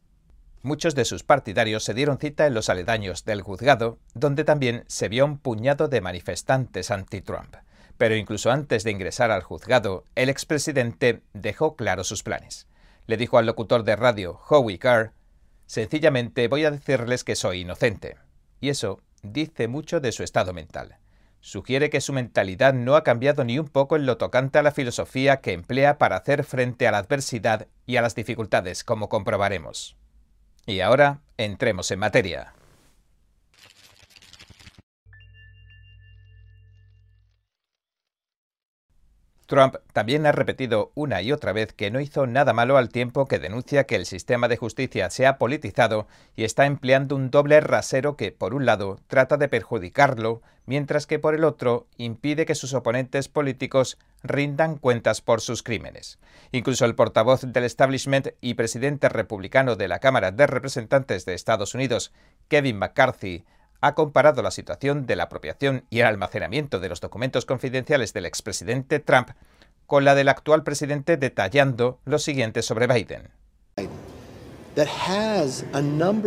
Muchos de sus partidarios se dieron cita en los aledaños del juzgado, donde también se vio un puñado de manifestantes anti-Trump. Pero incluso antes de ingresar al juzgado, el expresidente dejó claro sus planes le dijo al locutor de radio Howie Carr, sencillamente voy a decirles que soy inocente. Y eso dice mucho de su estado mental. Sugiere que su mentalidad no ha cambiado ni un poco en lo tocante a la filosofía que emplea para hacer frente a la adversidad y a las dificultades, como comprobaremos. Y ahora entremos en materia. Trump también ha repetido una y otra vez que no hizo nada malo al tiempo que denuncia que el sistema de justicia se ha politizado y está empleando un doble rasero que, por un lado, trata de perjudicarlo, mientras que por el otro impide que sus oponentes políticos rindan cuentas por sus crímenes. Incluso el portavoz del establishment y presidente republicano de la Cámara de Representantes de Estados Unidos, Kevin McCarthy, ha comparado la situación de la apropiación y el almacenamiento de los documentos confidenciales del expresidente Trump con la del actual presidente detallando lo siguiente sobre Biden.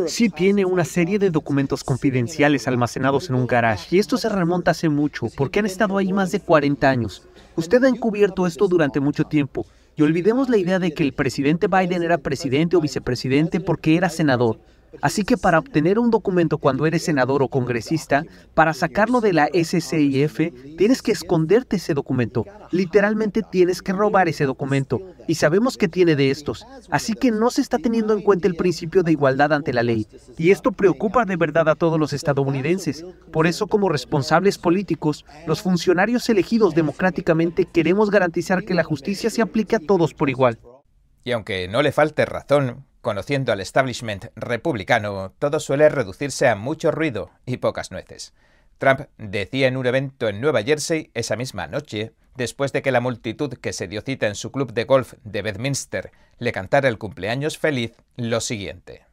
Sí tiene una serie de documentos confidenciales almacenados en un garage y esto se remonta hace mucho porque han estado ahí más de 40 años. Usted ha encubierto esto durante mucho tiempo y olvidemos la idea de que el presidente Biden era presidente o vicepresidente porque era senador. Así que para obtener un documento cuando eres senador o congresista, para sacarlo de la SCIF, tienes que esconderte ese documento. Literalmente tienes que robar ese documento. Y sabemos que tiene de estos. Así que no se está teniendo en cuenta el principio de igualdad ante la ley. Y esto preocupa de verdad a todos los estadounidenses. Por eso, como responsables políticos, los funcionarios elegidos democráticamente queremos garantizar que la justicia se aplique a todos por igual. Y aunque no le falte razón, Conociendo al establishment republicano, todo suele reducirse a mucho ruido y pocas nueces. Trump decía en un evento en Nueva Jersey esa misma noche, después de que la multitud que se dio cita en su club de golf de Bedminster le cantara el cumpleaños feliz, lo siguiente.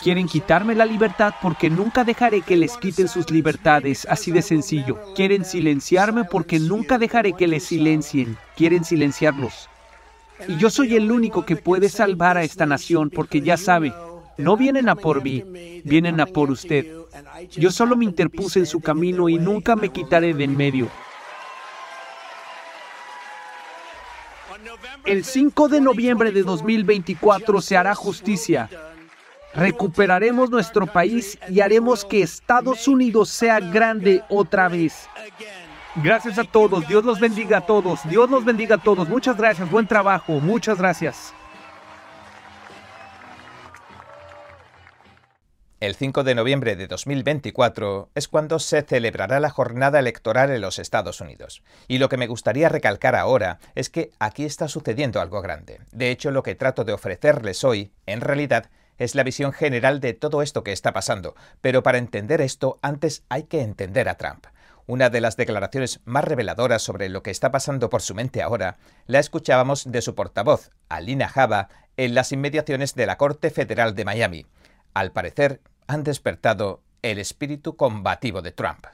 Quieren quitarme la libertad porque nunca dejaré que les quiten sus libertades, así de sencillo. Quieren silenciarme porque nunca dejaré que les silencien. Quieren silenciarlos. Y yo soy el único que puede salvar a esta nación porque ya sabe, no vienen a por mí, vienen a por usted. Yo solo me interpuse en su camino y nunca me quitaré de en medio. El 5 de noviembre de 2024 se hará justicia. Recuperaremos nuestro país y haremos que Estados Unidos sea grande otra vez. Gracias a todos. Dios los bendiga a todos. Dios los bendiga a todos. Muchas gracias. Buen trabajo. Muchas gracias. El 5 de noviembre de 2024 es cuando se celebrará la jornada electoral en los Estados Unidos. Y lo que me gustaría recalcar ahora es que aquí está sucediendo algo grande. De hecho, lo que trato de ofrecerles hoy, en realidad, es la visión general de todo esto que está pasando. Pero para entender esto, antes hay que entender a Trump. Una de las declaraciones más reveladoras sobre lo que está pasando por su mente ahora la escuchábamos de su portavoz, Alina Java, en las inmediaciones de la Corte Federal de Miami. Al parecer, han despertado el espíritu combativo de Trump.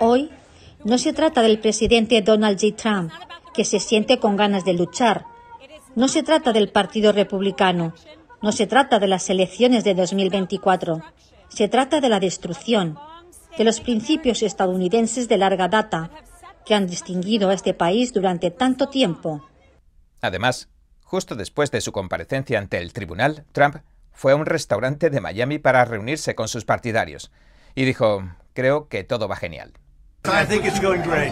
Hoy no se trata del presidente Donald J. Trump, que se siente con ganas de luchar. No se trata del Partido Republicano. No se trata de las elecciones de 2024. Se trata de la destrucción, de los principios estadounidenses de larga data que han distinguido a este país durante tanto tiempo. Además, Justo después de su comparecencia ante el tribunal, Trump fue a un restaurante de Miami para reunirse con sus partidarios y dijo, creo que todo va genial.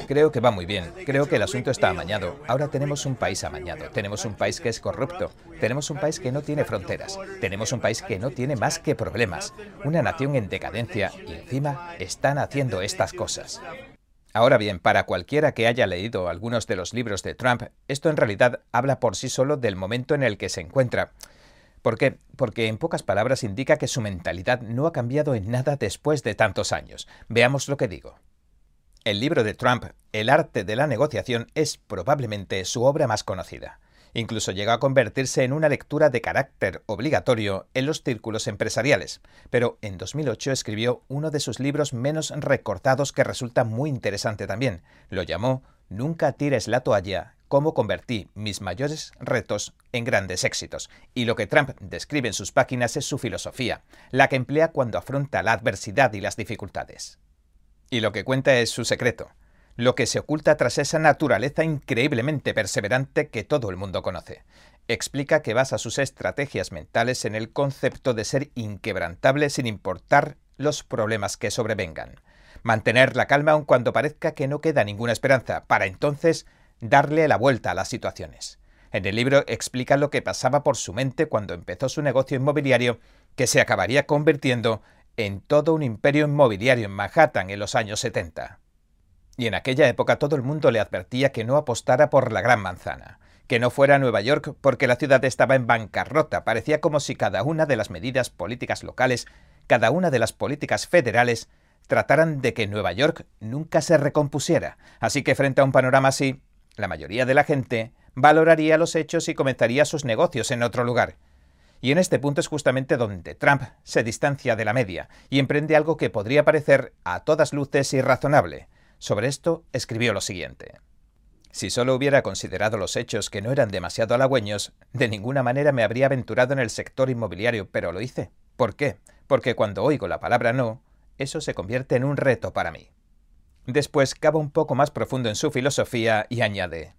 Creo que va muy bien. Creo que el asunto está amañado. Ahora tenemos un país amañado. Tenemos un país que es corrupto. Tenemos un país que no tiene fronteras. Tenemos un país que no tiene más que problemas. Una nación en decadencia y encima están haciendo estas cosas. Ahora bien, para cualquiera que haya leído algunos de los libros de Trump, esto en realidad habla por sí solo del momento en el que se encuentra. ¿Por qué? Porque en pocas palabras indica que su mentalidad no ha cambiado en nada después de tantos años. Veamos lo que digo. El libro de Trump, El arte de la negociación, es probablemente su obra más conocida. Incluso llegó a convertirse en una lectura de carácter obligatorio en los círculos empresariales, pero en 2008 escribió uno de sus libros menos recortados que resulta muy interesante también. Lo llamó Nunca tires la toalla, cómo convertí mis mayores retos en grandes éxitos. Y lo que Trump describe en sus páginas es su filosofía, la que emplea cuando afronta la adversidad y las dificultades. Y lo que cuenta es su secreto, lo que se oculta tras esa naturaleza increíblemente perseverante que todo el mundo conoce. Explica que basa sus estrategias mentales en el concepto de ser inquebrantable sin importar los problemas que sobrevengan. Mantener la calma aun cuando parezca que no queda ninguna esperanza, para entonces darle la vuelta a las situaciones. En el libro explica lo que pasaba por su mente cuando empezó su negocio inmobiliario, que se acabaría convirtiendo en todo un imperio inmobiliario en Manhattan en los años 70. Y en aquella época todo el mundo le advertía que no apostara por la Gran Manzana, que no fuera a Nueva York porque la ciudad estaba en bancarrota. Parecía como si cada una de las medidas políticas locales, cada una de las políticas federales, trataran de que Nueva York nunca se recompusiera. Así que frente a un panorama así, la mayoría de la gente valoraría los hechos y comenzaría sus negocios en otro lugar. Y en este punto es justamente donde Trump se distancia de la media y emprende algo que podría parecer a todas luces irrazonable, sobre esto escribió lo siguiente. Si solo hubiera considerado los hechos que no eran demasiado halagüeños, de ninguna manera me habría aventurado en el sector inmobiliario, pero lo hice. ¿Por qué? Porque cuando oigo la palabra no, eso se convierte en un reto para mí. Después cava un poco más profundo en su filosofía y añade,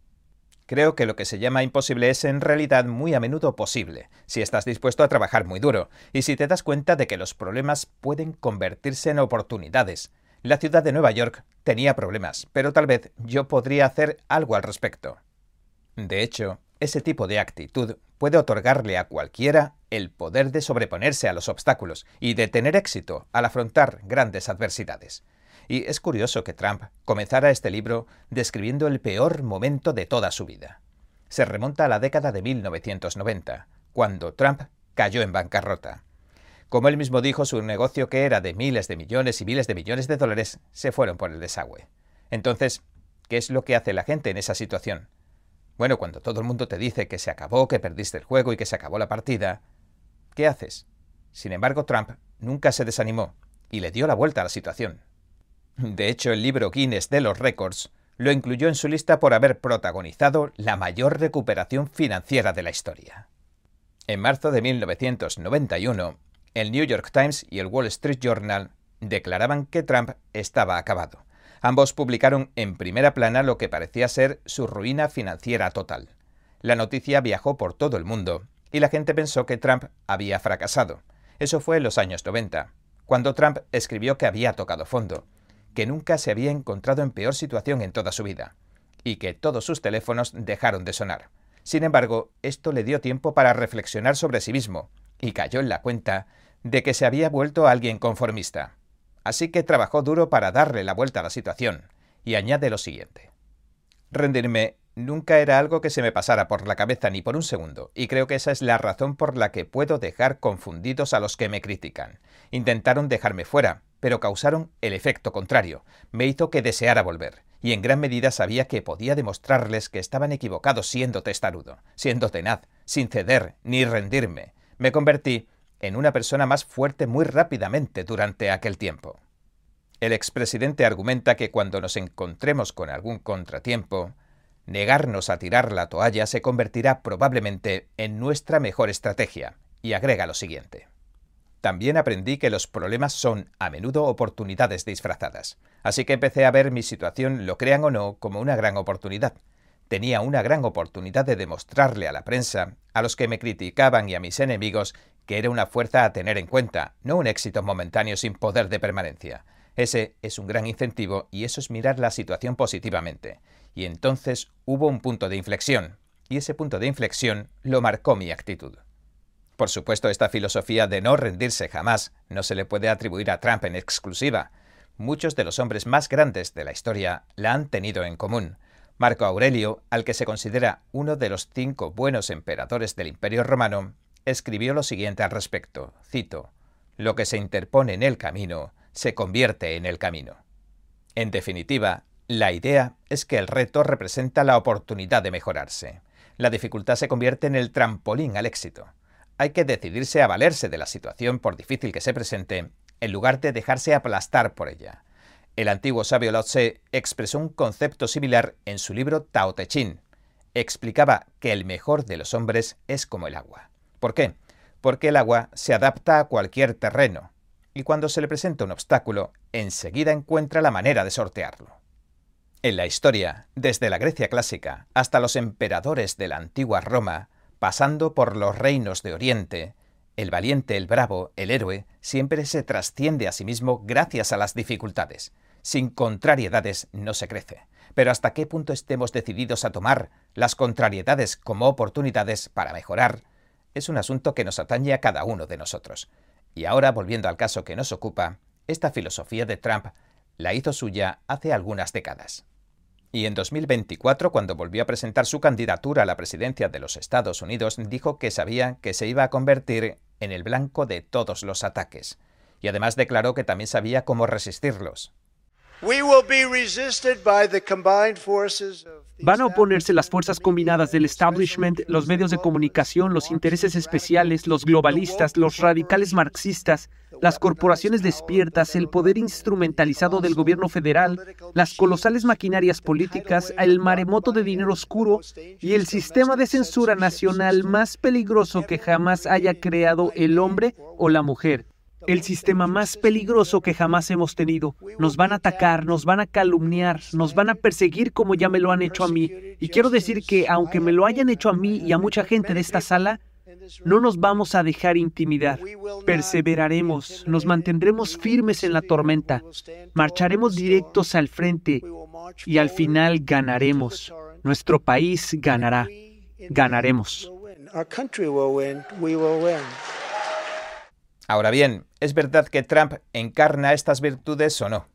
Creo que lo que se llama imposible es en realidad muy a menudo posible, si estás dispuesto a trabajar muy duro, y si te das cuenta de que los problemas pueden convertirse en oportunidades, la ciudad de Nueva York tenía problemas, pero tal vez yo podría hacer algo al respecto. De hecho, ese tipo de actitud puede otorgarle a cualquiera el poder de sobreponerse a los obstáculos y de tener éxito al afrontar grandes adversidades. Y es curioso que Trump comenzara este libro describiendo el peor momento de toda su vida. Se remonta a la década de 1990, cuando Trump cayó en bancarrota. Como él mismo dijo, su negocio, que era de miles de millones y miles de millones de dólares, se fueron por el desagüe. Entonces, ¿qué es lo que hace la gente en esa situación? Bueno, cuando todo el mundo te dice que se acabó, que perdiste el juego y que se acabó la partida, ¿qué haces? Sin embargo, Trump nunca se desanimó y le dio la vuelta a la situación. De hecho, el libro Guinness de los récords lo incluyó en su lista por haber protagonizado la mayor recuperación financiera de la historia. En marzo de 1991, el New York Times y el Wall Street Journal declaraban que Trump estaba acabado. Ambos publicaron en primera plana lo que parecía ser su ruina financiera total. La noticia viajó por todo el mundo y la gente pensó que Trump había fracasado. Eso fue en los años 90, cuando Trump escribió que había tocado fondo, que nunca se había encontrado en peor situación en toda su vida, y que todos sus teléfonos dejaron de sonar. Sin embargo, esto le dio tiempo para reflexionar sobre sí mismo, y cayó en la cuenta de que se había vuelto alguien conformista. Así que trabajó duro para darle la vuelta a la situación, y añade lo siguiente. Rendirme nunca era algo que se me pasara por la cabeza ni por un segundo, y creo que esa es la razón por la que puedo dejar confundidos a los que me critican. Intentaron dejarme fuera, pero causaron el efecto contrario. Me hizo que deseara volver, y en gran medida sabía que podía demostrarles que estaban equivocados siendo testarudo, siendo tenaz, sin ceder ni rendirme. Me convertí en una persona más fuerte muy rápidamente durante aquel tiempo. El expresidente argumenta que cuando nos encontremos con algún contratiempo, negarnos a tirar la toalla se convertirá probablemente en nuestra mejor estrategia, y agrega lo siguiente. También aprendí que los problemas son a menudo oportunidades disfrazadas, así que empecé a ver mi situación, lo crean o no, como una gran oportunidad. Tenía una gran oportunidad de demostrarle a la prensa, a los que me criticaban y a mis enemigos, que era una fuerza a tener en cuenta, no un éxito momentáneo sin poder de permanencia. Ese es un gran incentivo y eso es mirar la situación positivamente. Y entonces hubo un punto de inflexión, y ese punto de inflexión lo marcó mi actitud. Por supuesto, esta filosofía de no rendirse jamás no se le puede atribuir a Trump en exclusiva. Muchos de los hombres más grandes de la historia la han tenido en común. Marco Aurelio, al que se considera uno de los cinco buenos emperadores del Imperio Romano, escribió lo siguiente al respecto, cito, Lo que se interpone en el camino se convierte en el camino. En definitiva, la idea es que el reto representa la oportunidad de mejorarse. La dificultad se convierte en el trampolín al éxito. Hay que decidirse a valerse de la situación por difícil que se presente, en lugar de dejarse aplastar por ella. El antiguo sabio Lao Tse expresó un concepto similar en su libro Tao Te Ching. Explicaba que el mejor de los hombres es como el agua. ¿Por qué? Porque el agua se adapta a cualquier terreno, y cuando se le presenta un obstáculo, enseguida encuentra la manera de sortearlo. En la historia, desde la Grecia clásica hasta los emperadores de la antigua Roma, pasando por los reinos de Oriente, el valiente, el bravo, el héroe, siempre se trasciende a sí mismo gracias a las dificultades. Sin contrariedades no se crece. Pero hasta qué punto estemos decididos a tomar las contrariedades como oportunidades para mejorar, es un asunto que nos atañe a cada uno de nosotros. Y ahora, volviendo al caso que nos ocupa, esta filosofía de Trump la hizo suya hace algunas décadas. Y en 2024, cuando volvió a presentar su candidatura a la presidencia de los Estados Unidos, dijo que sabía que se iba a convertir en el blanco de todos los ataques. Y además declaró que también sabía cómo resistirlos. Van a oponerse las fuerzas combinadas del establishment, los medios de comunicación, los intereses especiales, los globalistas, los radicales marxistas, las corporaciones despiertas, el poder instrumentalizado del gobierno federal, las colosales maquinarias políticas, el maremoto de dinero oscuro y el sistema de censura nacional más peligroso que jamás haya creado el hombre o la mujer el sistema más peligroso que jamás hemos tenido. Nos van a atacar, nos van a calumniar, nos van a perseguir como ya me lo han hecho a mí. Y quiero decir que aunque me lo hayan hecho a mí y a mucha gente de esta sala, no nos vamos a dejar intimidar. Perseveraremos, nos mantendremos firmes en la tormenta, marcharemos directos al frente y al final ganaremos. Nuestro país ganará. Ganaremos. Ahora bien, ¿es verdad que Trump encarna estas virtudes o no?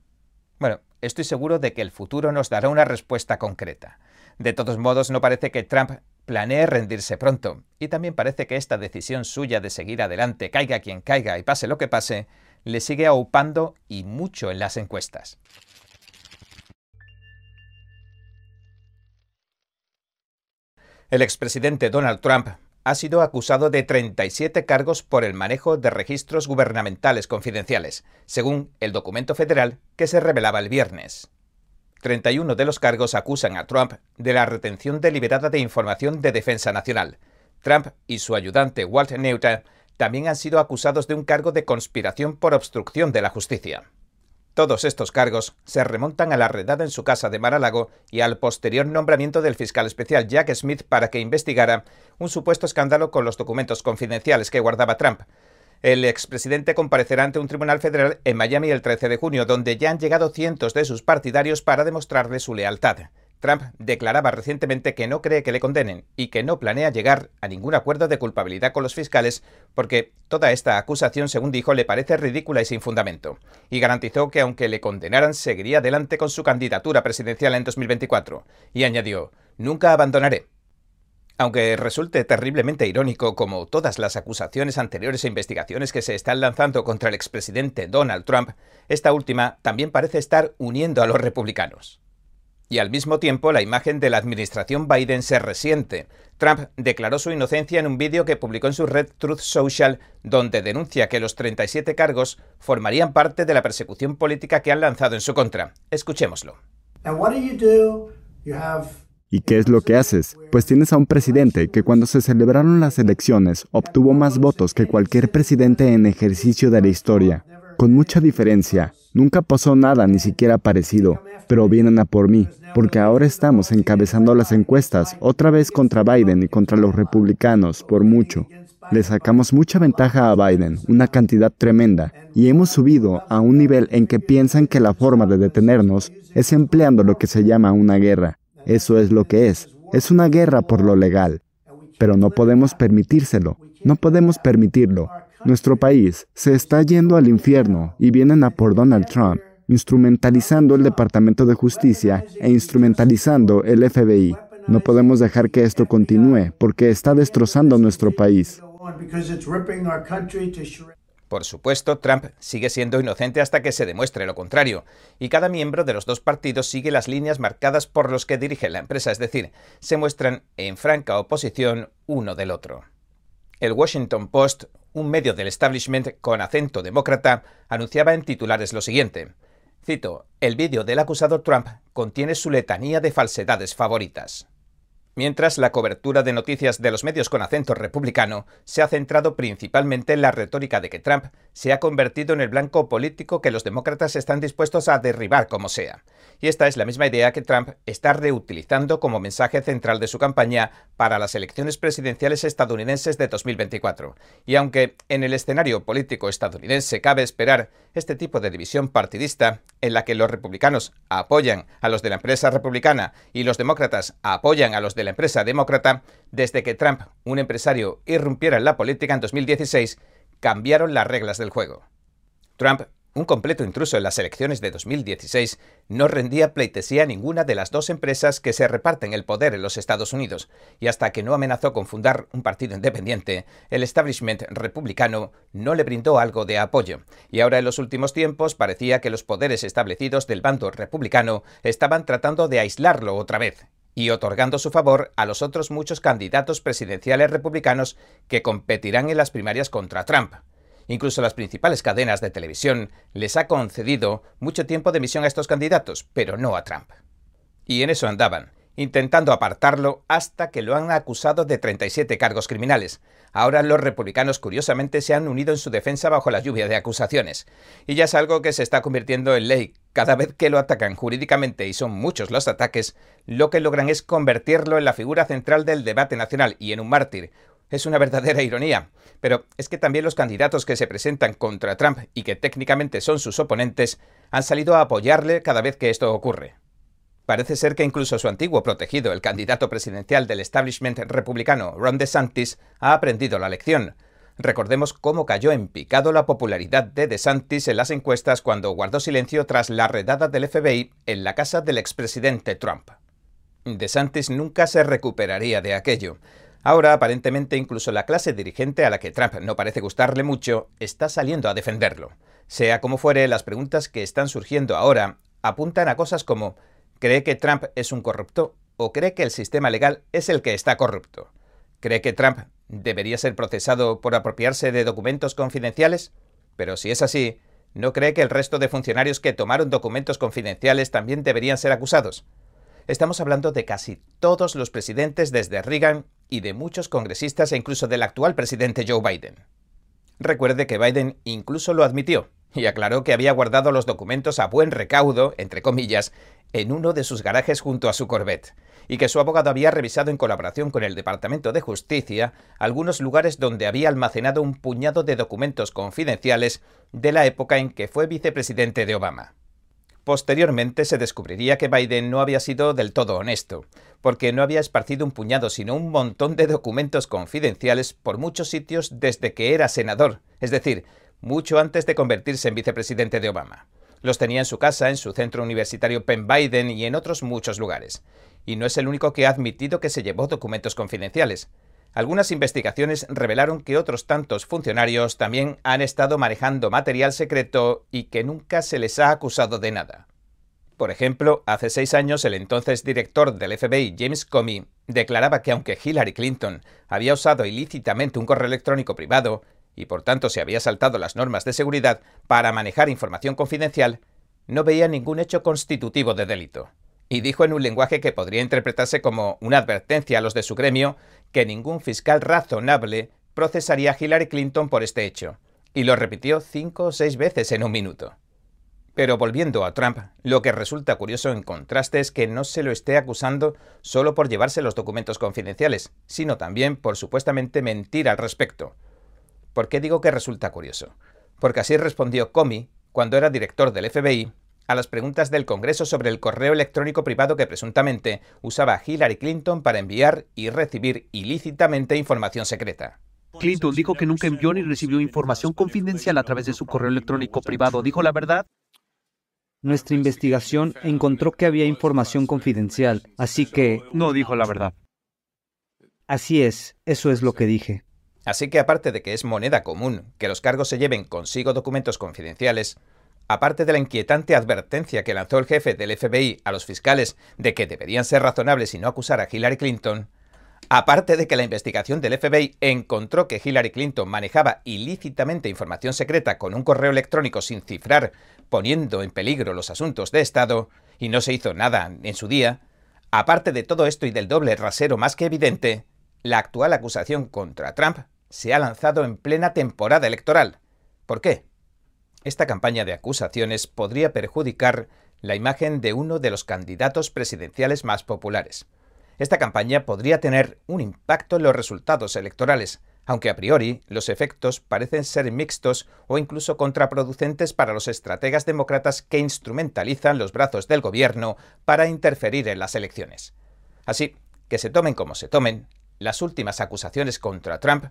Bueno, estoy seguro de que el futuro nos dará una respuesta concreta. De todos modos, no parece que Trump planee rendirse pronto, y también parece que esta decisión suya de seguir adelante, caiga quien caiga y pase lo que pase, le sigue aupando y mucho en las encuestas. El expresidente Donald Trump ha sido acusado de 37 cargos por el manejo de registros gubernamentales confidenciales, según el documento federal que se revelaba el viernes. 31 de los cargos acusan a Trump de la retención deliberada de información de defensa nacional. Trump y su ayudante Walt Neuter también han sido acusados de un cargo de conspiración por obstrucción de la justicia. Todos estos cargos se remontan a la redada en su casa de Mar-a-Lago y al posterior nombramiento del fiscal especial Jack Smith para que investigara un supuesto escándalo con los documentos confidenciales que guardaba Trump. El expresidente comparecerá ante un tribunal federal en Miami el 13 de junio, donde ya han llegado cientos de sus partidarios para demostrarle su lealtad. Trump declaraba recientemente que no cree que le condenen y que no planea llegar a ningún acuerdo de culpabilidad con los fiscales porque toda esta acusación, según dijo, le parece ridícula y sin fundamento. Y garantizó que aunque le condenaran, seguiría adelante con su candidatura presidencial en 2024. Y añadió, nunca abandonaré. Aunque resulte terriblemente irónico, como todas las acusaciones anteriores e investigaciones que se están lanzando contra el expresidente Donald Trump, esta última también parece estar uniendo a los republicanos y al mismo tiempo la imagen de la administración Biden se resiente. Trump declaró su inocencia en un vídeo que publicó en su red Truth Social, donde denuncia que los 37 cargos formarían parte de la persecución política que han lanzado en su contra. Escuchémoslo. ¿Y qué es lo que haces? Pues tienes a un presidente que cuando se celebraron las elecciones obtuvo más votos que cualquier presidente en ejercicio de la historia. Con mucha diferencia, nunca pasó nada ni siquiera parecido. Pero vienen a por mí, porque ahora estamos encabezando las encuestas, otra vez contra Biden y contra los republicanos, por mucho. Le sacamos mucha ventaja a Biden, una cantidad tremenda, y hemos subido a un nivel en que piensan que la forma de detenernos es empleando lo que se llama una guerra. Eso es lo que es. Es una guerra por lo legal. Pero no podemos permitírselo. No podemos permitirlo. Nuestro país se está yendo al infierno y vienen a por Donald Trump, instrumentalizando el Departamento de Justicia e instrumentalizando el FBI. No podemos dejar que esto continúe porque está destrozando nuestro país. Por supuesto, Trump sigue siendo inocente hasta que se demuestre lo contrario, y cada miembro de los dos partidos sigue las líneas marcadas por los que dirige la empresa, es decir, se muestran en franca oposición uno del otro. El Washington Post, un medio del establishment con acento demócrata, anunciaba en titulares lo siguiente. Cito, el vídeo del acusado Trump contiene su letanía de falsedades favoritas. Mientras la cobertura de noticias de los medios con acento republicano se ha centrado principalmente en la retórica de que Trump se ha convertido en el blanco político que los demócratas están dispuestos a derribar como sea. Y esta es la misma idea que Trump está reutilizando como mensaje central de su campaña para las elecciones presidenciales estadounidenses de 2024. Y aunque en el escenario político estadounidense cabe esperar este tipo de división partidista, en la que los republicanos apoyan a los de la empresa republicana y los demócratas apoyan a los de la empresa demócrata, desde que Trump, un empresario, irrumpiera en la política en 2016, cambiaron las reglas del juego. Trump, un completo intruso en las elecciones de 2016, no rendía pleitesía a ninguna de las dos empresas que se reparten el poder en los Estados Unidos, y hasta que no amenazó con fundar un partido independiente, el establishment republicano no le brindó algo de apoyo, y ahora en los últimos tiempos parecía que los poderes establecidos del bando republicano estaban tratando de aislarlo otra vez, y otorgando su favor a los otros muchos candidatos presidenciales republicanos que competirán en las primarias contra Trump. Incluso las principales cadenas de televisión les ha concedido mucho tiempo de emisión a estos candidatos, pero no a Trump. Y en eso andaban, intentando apartarlo hasta que lo han acusado de 37 cargos criminales. Ahora los republicanos curiosamente se han unido en su defensa bajo la lluvia de acusaciones. Y ya es algo que se está convirtiendo en ley. Cada vez que lo atacan jurídicamente y son muchos los ataques, lo que logran es convertirlo en la figura central del debate nacional y en un mártir. Es una verdadera ironía. Pero es que también los candidatos que se presentan contra Trump y que técnicamente son sus oponentes han salido a apoyarle cada vez que esto ocurre. Parece ser que incluso su antiguo protegido, el candidato presidencial del establishment republicano, Ron DeSantis, ha aprendido la lección. Recordemos cómo cayó en picado la popularidad de DeSantis en las encuestas cuando guardó silencio tras la redada del FBI en la casa del expresidente Trump. DeSantis nunca se recuperaría de aquello. Ahora, aparentemente, incluso la clase dirigente a la que Trump no parece gustarle mucho está saliendo a defenderlo. Sea como fuere, las preguntas que están surgiendo ahora apuntan a cosas como ¿Cree que Trump es un corrupto o cree que el sistema legal es el que está corrupto? ¿Cree que Trump debería ser procesado por apropiarse de documentos confidenciales? Pero si es así, ¿no cree que el resto de funcionarios que tomaron documentos confidenciales también deberían ser acusados? Estamos hablando de casi todos los presidentes desde Reagan y de muchos congresistas e incluso del actual presidente Joe Biden. Recuerde que Biden incluso lo admitió y aclaró que había guardado los documentos a buen recaudo, entre comillas, en uno de sus garajes junto a su Corvette, y que su abogado había revisado en colaboración con el Departamento de Justicia algunos lugares donde había almacenado un puñado de documentos confidenciales de la época en que fue vicepresidente de Obama. Posteriormente se descubriría que Biden no había sido del todo honesto, porque no había esparcido un puñado sino un montón de documentos confidenciales por muchos sitios desde que era senador, es decir, mucho antes de convertirse en vicepresidente de Obama. Los tenía en su casa, en su centro universitario Penn Biden y en otros muchos lugares. Y no es el único que ha admitido que se llevó documentos confidenciales. Algunas investigaciones revelaron que otros tantos funcionarios también han estado manejando material secreto y que nunca se les ha acusado de nada. Por ejemplo, hace seis años el entonces director del FBI, James Comey, declaraba que aunque Hillary Clinton había usado ilícitamente un correo electrónico privado, y por tanto se había saltado las normas de seguridad para manejar información confidencial, no veía ningún hecho constitutivo de delito. Y dijo en un lenguaje que podría interpretarse como una advertencia a los de su gremio que ningún fiscal razonable procesaría a Hillary Clinton por este hecho. Y lo repitió cinco o seis veces en un minuto. Pero volviendo a Trump, lo que resulta curioso en contraste es que no se lo esté acusando solo por llevarse los documentos confidenciales, sino también por supuestamente mentir al respecto. ¿Por qué digo que resulta curioso? Porque así respondió Comey cuando era director del FBI a las preguntas del Congreso sobre el correo electrónico privado que presuntamente usaba Hillary Clinton para enviar y recibir ilícitamente información secreta. Clinton dijo que nunca envió ni recibió información confidencial a través de su correo electrónico privado. ¿Dijo la verdad? Nuestra investigación encontró que había información confidencial, así que... No dijo la verdad. Así es, eso es lo que dije. Así que aparte de que es moneda común que los cargos se lleven consigo documentos confidenciales, aparte de la inquietante advertencia que lanzó el jefe del FBI a los fiscales de que deberían ser razonables y no acusar a Hillary Clinton, aparte de que la investigación del FBI encontró que Hillary Clinton manejaba ilícitamente información secreta con un correo electrónico sin cifrar, poniendo en peligro los asuntos de Estado, y no se hizo nada en su día, aparte de todo esto y del doble rasero más que evidente, la actual acusación contra Trump se ha lanzado en plena temporada electoral. ¿Por qué? Esta campaña de acusaciones podría perjudicar la imagen de uno de los candidatos presidenciales más populares. Esta campaña podría tener un impacto en los resultados electorales, aunque a priori los efectos parecen ser mixtos o incluso contraproducentes para los estrategas demócratas que instrumentalizan los brazos del gobierno para interferir en las elecciones. Así que se tomen como se tomen, las últimas acusaciones contra Trump,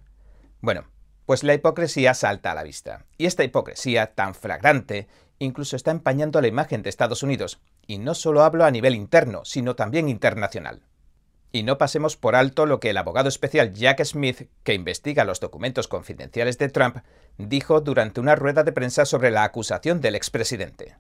bueno, pues la hipocresía salta a la vista. Y esta hipocresía tan flagrante incluso está empañando la imagen de Estados Unidos. Y no solo hablo a nivel interno, sino también internacional. Y no pasemos por alto lo que el abogado especial Jack Smith, que investiga los documentos confidenciales de Trump, dijo durante una rueda de prensa sobre la acusación del expresidente.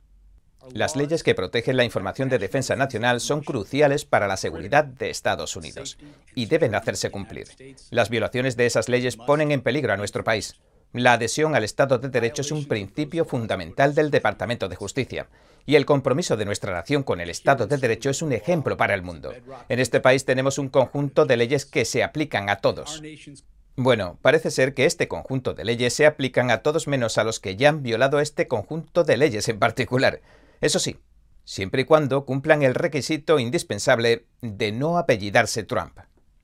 Las leyes que protegen la información de defensa nacional son cruciales para la seguridad de Estados Unidos y deben hacerse cumplir. Las violaciones de esas leyes ponen en peligro a nuestro país. La adhesión al Estado de Derecho es un principio fundamental del Departamento de Justicia y el compromiso de nuestra nación con el Estado de Derecho es un ejemplo para el mundo. En este país tenemos un conjunto de leyes que se aplican a todos. Bueno, parece ser que este conjunto de leyes se aplican a todos menos a los que ya han violado este conjunto de leyes en particular. Eso sí, siempre y cuando cumplan el requisito indispensable de no apellidarse Trump.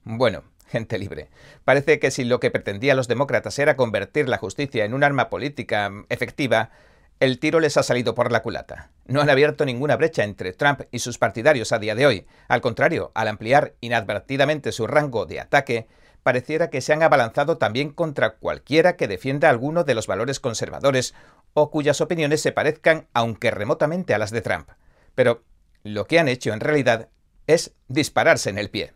Bueno, gente libre. Parece que si lo que pretendían los demócratas era convertir la justicia en un arma política efectiva, el tiro les ha salido por la culata. No han abierto ninguna brecha entre Trump y sus partidarios a día de hoy. Al contrario, al ampliar inadvertidamente su rango de ataque, pareciera que se han abalanzado también contra cualquiera que defienda alguno de los valores conservadores o cuyas opiniones se parezcan aunque remotamente a las de Trump. Pero lo que han hecho en realidad es dispararse en el pie.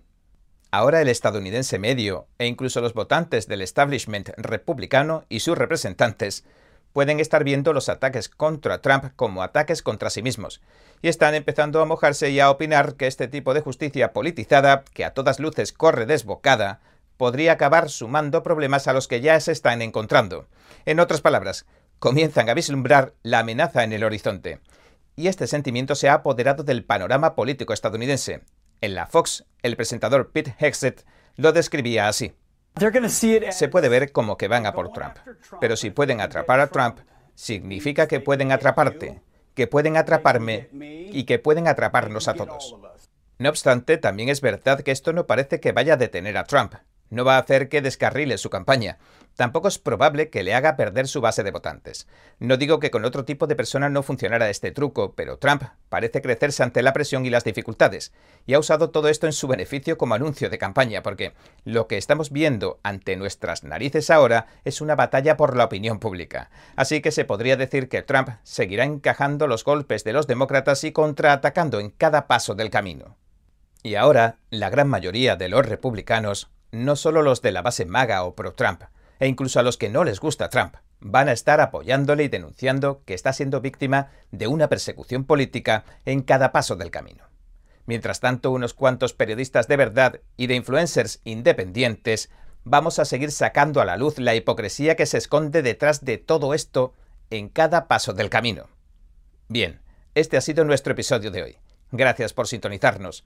Ahora el estadounidense medio e incluso los votantes del establishment republicano y sus representantes pueden estar viendo los ataques contra Trump como ataques contra sí mismos, y están empezando a mojarse y a opinar que este tipo de justicia politizada, que a todas luces corre desbocada, podría acabar sumando problemas a los que ya se están encontrando. En otras palabras, comienzan a vislumbrar la amenaza en el horizonte. Y este sentimiento se ha apoderado del panorama político estadounidense. En la Fox, el presentador Pete Hegseth lo describía así. Se puede ver como que van a por Trump. Pero si pueden atrapar a Trump, significa que pueden atraparte, que pueden atraparme y que pueden atraparnos a todos. No obstante, también es verdad que esto no parece que vaya a detener a Trump no va a hacer que descarrile su campaña. Tampoco es probable que le haga perder su base de votantes. No digo que con otro tipo de persona no funcionara este truco, pero Trump parece crecerse ante la presión y las dificultades, y ha usado todo esto en su beneficio como anuncio de campaña, porque lo que estamos viendo ante nuestras narices ahora es una batalla por la opinión pública. Así que se podría decir que Trump seguirá encajando los golpes de los demócratas y contraatacando en cada paso del camino. Y ahora, la gran mayoría de los republicanos no solo los de la base maga o pro-Trump, e incluso a los que no les gusta Trump, van a estar apoyándole y denunciando que está siendo víctima de una persecución política en cada paso del camino. Mientras tanto, unos cuantos periodistas de verdad y de influencers independientes vamos a seguir sacando a la luz la hipocresía que se esconde detrás de todo esto en cada paso del camino. Bien, este ha sido nuestro episodio de hoy. Gracias por sintonizarnos.